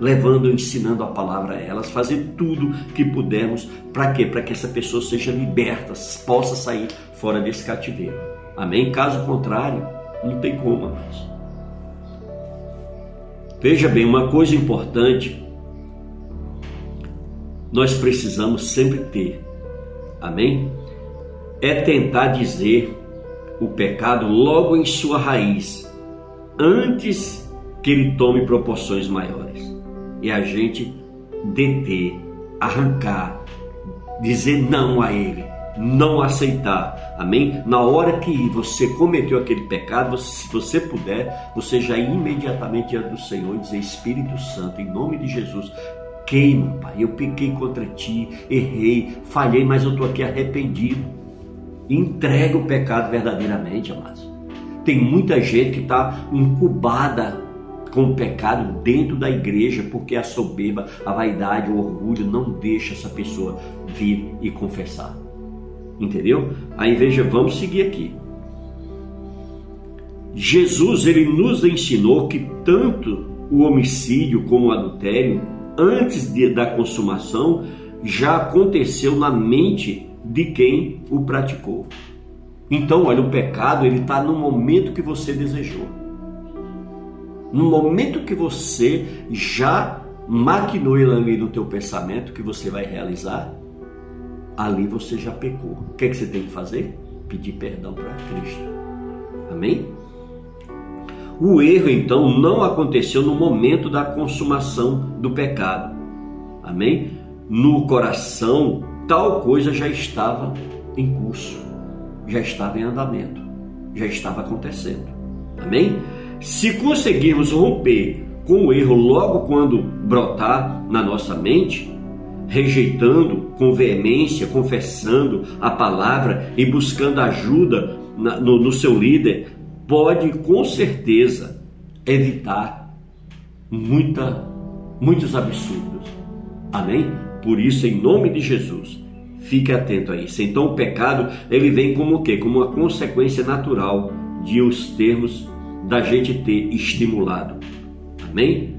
levando, ensinando a palavra a elas, fazer tudo que pudermos para quê? Para que essa pessoa seja liberta, possa sair fora desse cativeiro. Amém? Caso contrário, não tem como, amados. Veja bem, uma coisa importante nós precisamos sempre ter. Amém? É tentar dizer o pecado logo em sua raiz, antes que ele tome proporções maiores. E a gente deter, arrancar, dizer não a ele, não aceitar. Amém? Na hora que você cometeu aquele pecado, se você puder, você já imediatamente diante do Senhor e dizer: Espírito Santo, em nome de Jesus, Pai. Eu pequei contra ti, errei, falhei, mas eu estou aqui arrependido. Entrega o pecado verdadeiramente, amados. Tem muita gente que está incubada com o pecado dentro da igreja, porque a soberba, a vaidade, o orgulho não deixa essa pessoa vir e confessar. Entendeu? Aí veja, vamos seguir aqui. Jesus ele nos ensinou que tanto o homicídio como o adultério antes de, da consumação já aconteceu na mente de quem o praticou. Então, olha, o pecado ele está no momento que você desejou. No momento que você já maquinou ele ali no teu pensamento que você vai realizar, ali você já pecou. O que, é que você tem que fazer? Pedir perdão para Cristo. Amém? O erro então não aconteceu no momento da consumação do pecado. Amém? No coração, tal coisa já estava em curso, já estava em andamento, já estava acontecendo. Amém? Se conseguirmos romper com o erro logo quando brotar na nossa mente, rejeitando com veemência, confessando a palavra e buscando ajuda no, no seu líder, pode com certeza evitar muita, muitos absurdos. Amém? Por isso, em nome de Jesus, fique atento a isso. Então, o pecado ele vem como o quê? Como uma consequência natural de os termos da gente ter estimulado. Amém?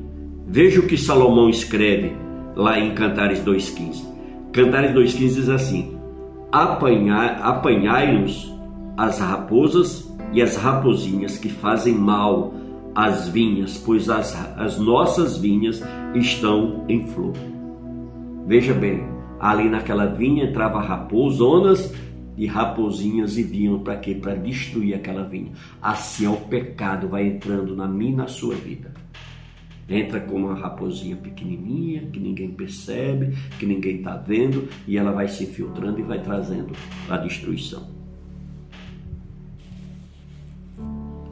Veja o que Salomão escreve lá em Cantares 2,15. Cantares 2,15 diz assim: Apanhai-nos as raposas e as rapozinhas que fazem mal às vinhas, pois as, as nossas vinhas estão em flor. Veja bem, ali naquela vinha entrava raposonas e raposinhas e vinham para quê? Para destruir aquela vinha. Assim é o pecado vai entrando na minha e na sua vida. Entra como uma raposinha pequenininha, que ninguém percebe, que ninguém está vendo, e ela vai se infiltrando e vai trazendo a destruição.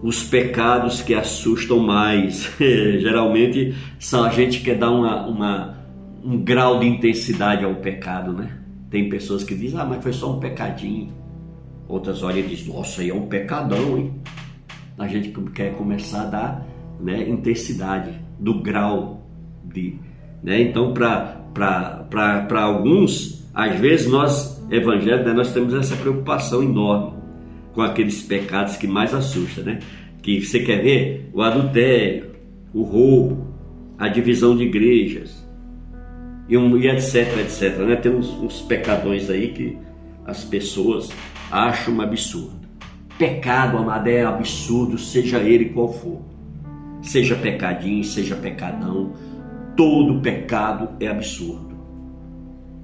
Os pecados que assustam mais, [LAUGHS] geralmente são a gente que dar uma, uma, um grau de intensidade ao pecado, né? Tem pessoas que dizem, ah, mas foi só um pecadinho. Outras olham e dizem, nossa, aí é um pecadão, hein? A gente quer começar a dar né, intensidade do grau de. Né? Então, para alguns, às vezes nós, evangélicos, né, nós temos essa preocupação enorme com aqueles pecados que mais assustam, né? Que você quer ver o adultério, o roubo, a divisão de igrejas, e, um, e etc, etc. Né? Tem uns, uns pecadões aí que as pessoas acham um absurdo. Pecado, amado, é absurdo, seja ele qual for. Seja pecadinho, seja pecadão, todo pecado é absurdo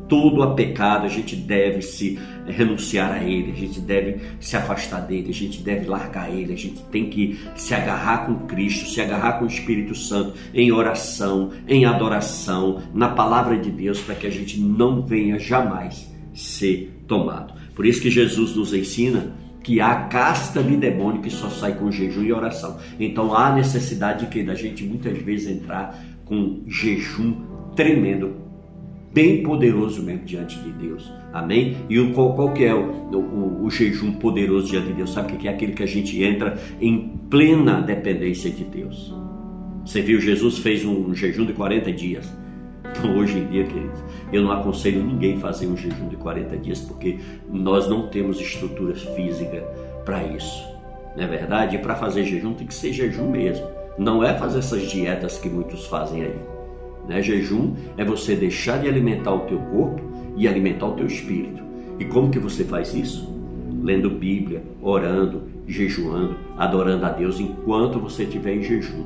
todo a pecado, a gente deve se renunciar a ele, a gente deve se afastar dele, a gente deve largar ele, a gente tem que se agarrar com Cristo, se agarrar com o Espírito Santo em oração, em adoração, na palavra de Deus, para que a gente não venha jamais ser tomado. Por isso que Jesus nos ensina que há casta de demônio que só sai com jejum e oração. Então há necessidade de que da gente muitas vezes entrar com jejum tremendo bem poderoso mesmo diante de Deus. Amém? E o, qual, qual que é o, o, o, jejum poderoso diante de Deus? Sabe o que é aquele que a gente entra em plena dependência de Deus? Você viu, Jesus fez um jejum de 40 dias. Então, hoje em dia, queridos, eu não aconselho ninguém fazer um jejum de 40 dias, porque nós não temos estrutura física para isso. Não é verdade? E para fazer jejum tem que ser jejum mesmo. Não é fazer essas dietas que muitos fazem aí. Né? Jejum é você deixar de alimentar o teu corpo e alimentar o teu espírito. E como que você faz isso? Lendo Bíblia, orando, jejuando, adorando a Deus enquanto você estiver em jejum.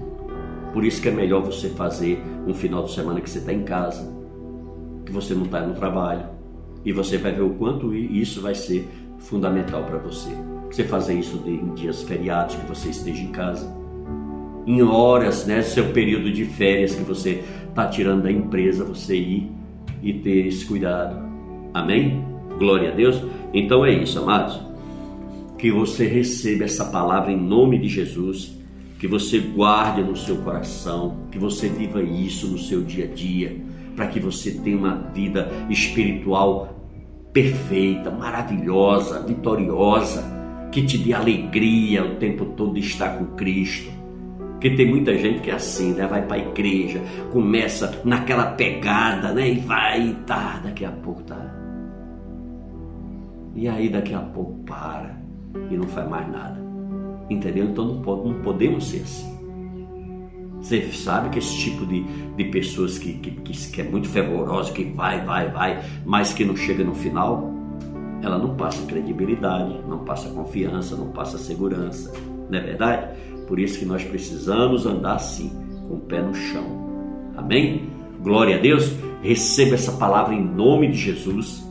Por isso que é melhor você fazer um final de semana que você está em casa, que você não está no trabalho. E você vai ver o quanto isso vai ser fundamental para você. Você fazer isso em dias feriados, que você esteja em casa. Em horas, né, seu período de férias que você está tirando da empresa você ir e ter esse cuidado. Amém? Glória a Deus. Então é isso, amados. Que você receba essa palavra em nome de Jesus, que você guarde no seu coração, que você viva isso no seu dia a dia, para que você tenha uma vida espiritual perfeita, maravilhosa, vitoriosa, que te dê alegria o tempo todo de estar com Cristo porque tem muita gente que é assim, né? Vai para a igreja, começa naquela pegada, né? E vai e tá, daqui a pouco tá. E aí daqui a pouco para e não faz mais nada. Entendeu? Então não, pode, não podemos ser assim. Você sabe que esse tipo de, de pessoas que, que, que é muito fervorosa, que vai, vai, vai, mas que não chega no final, ela não passa credibilidade, não passa confiança, não passa segurança. Não é verdade? Por isso que nós precisamos andar assim, com o pé no chão. Amém? Glória a Deus. Receba essa palavra em nome de Jesus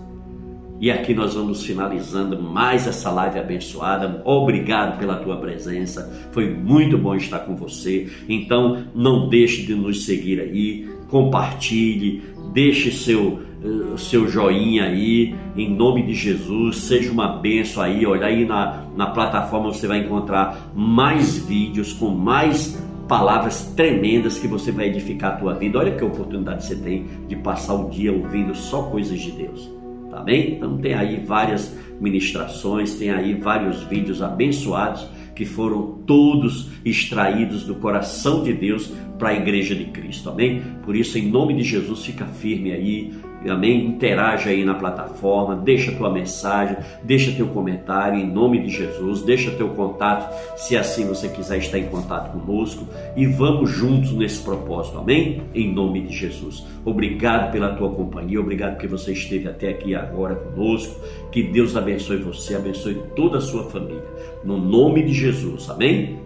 E aqui nós vamos finalizando mais essa live abençoada. Obrigado pela tua presença. Foi muito bom estar com você. Então, não deixe de nos seguir aí. Compartilhe, deixe seu uh, seu joinha aí, em nome de Jesus, seja uma benção aí, olha aí na, na plataforma você vai encontrar mais vídeos com mais palavras tremendas que você vai edificar a tua vida. Olha que oportunidade você tem de passar o dia ouvindo só coisas de Deus. Tá bem? Então tem aí várias ministrações, tem aí vários vídeos abençoados que foram todos extraídos do coração de Deus para a igreja de Cristo. Amém? Por isso, em nome de Jesus, fica firme aí, Amém? Interaja aí na plataforma, deixa tua mensagem, deixa teu comentário em nome de Jesus, deixa teu contato, se assim você quiser estar em contato conosco e vamos juntos nesse propósito. Amém? Em nome de Jesus. Obrigado pela tua companhia, obrigado porque você esteve até aqui agora conosco. Que Deus abençoe você, abençoe toda a sua família. No nome de Jesus. Amém?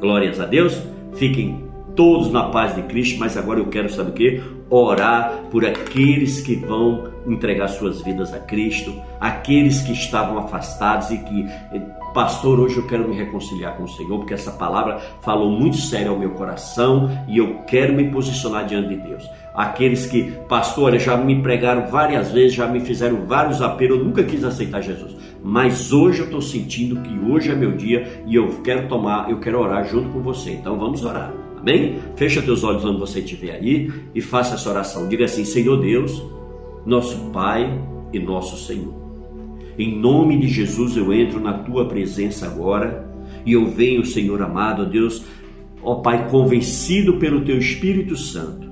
Glórias a Deus. Fiquem todos na paz de Cristo, mas agora eu quero saber o que? Orar por aqueles que vão entregar suas vidas a Cristo, aqueles que estavam afastados e que, pastor, hoje eu quero me reconciliar com o Senhor, porque essa palavra falou muito sério ao meu coração e eu quero me posicionar diante de Deus. Aqueles que, pastor, já me pregaram várias vezes, já me fizeram vários apelos, eu nunca quis aceitar Jesus. Mas hoje eu estou sentindo que hoje é meu dia e eu quero tomar, eu quero orar junto com você. Então vamos orar. Amém? Fecha teus olhos onde você estiver aí e faça essa oração. Diga assim: Senhor Deus, nosso Pai e nosso Senhor. Em nome de Jesus eu entro na tua presença agora e eu venho, Senhor amado, Deus, ó Pai, convencido pelo teu Espírito Santo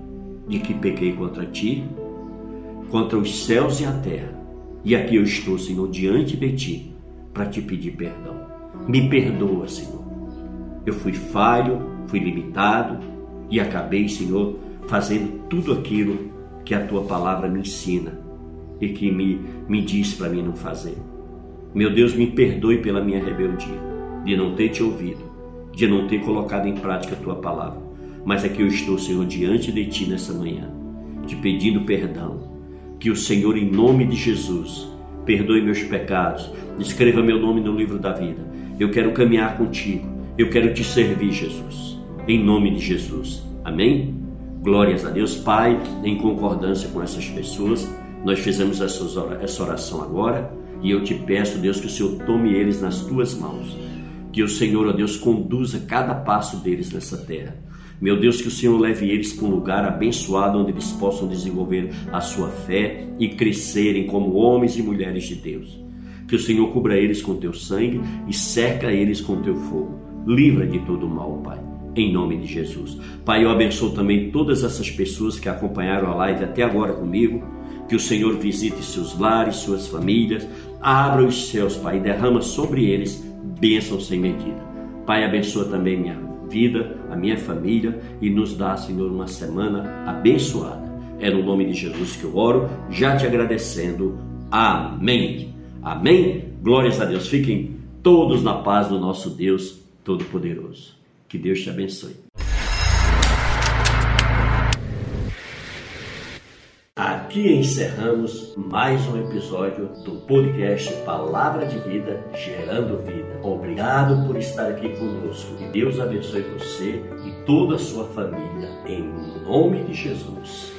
de que pequei contra ti, contra os céus e a terra. E aqui eu estou, Senhor, diante de ti para te pedir perdão. Me perdoa, Senhor. Eu fui falho, fui limitado e acabei, Senhor, fazendo tudo aquilo que a tua palavra me ensina e que me, me diz para mim não fazer. Meu Deus, me perdoe pela minha rebeldia, de não ter te ouvido, de não ter colocado em prática a tua palavra. Mas aqui eu estou, Senhor, diante de ti nessa manhã, te pedindo perdão. Que o Senhor, em nome de Jesus, perdoe meus pecados, escreva meu nome no livro da vida. Eu quero caminhar contigo, eu quero te servir, Jesus em nome de Jesus. Amém? Glórias a Deus, Pai, em concordância com essas pessoas, nós fizemos essa oração agora e eu te peço, Deus, que o Senhor tome eles nas tuas mãos. Que o Senhor, ó Deus, conduza cada passo deles nessa terra. Meu Deus, que o Senhor leve eles para um lugar abençoado onde eles possam desenvolver a sua fé e crescerem como homens e mulheres de Deus. Que o Senhor cubra eles com teu sangue e cerca eles com teu fogo. Livra de todo o mal, Pai em nome de Jesus. Pai, eu abençoo também todas essas pessoas que acompanharam a live até agora comigo. Que o Senhor visite seus lares, suas famílias, abra os céus, Pai, e derrama sobre eles bênçãos sem medida. Pai, abençoa também minha vida, a minha família e nos dá, Senhor, uma semana abençoada. É no nome de Jesus que eu oro, já te agradecendo. Amém. Amém. Glórias a Deus. Fiquem todos na paz do nosso Deus Todo-Poderoso. Que Deus te abençoe. Aqui encerramos mais um episódio do podcast Palavra de Vida Gerando Vida. Obrigado por estar aqui conosco. Que Deus abençoe você e toda a sua família. Em nome de Jesus.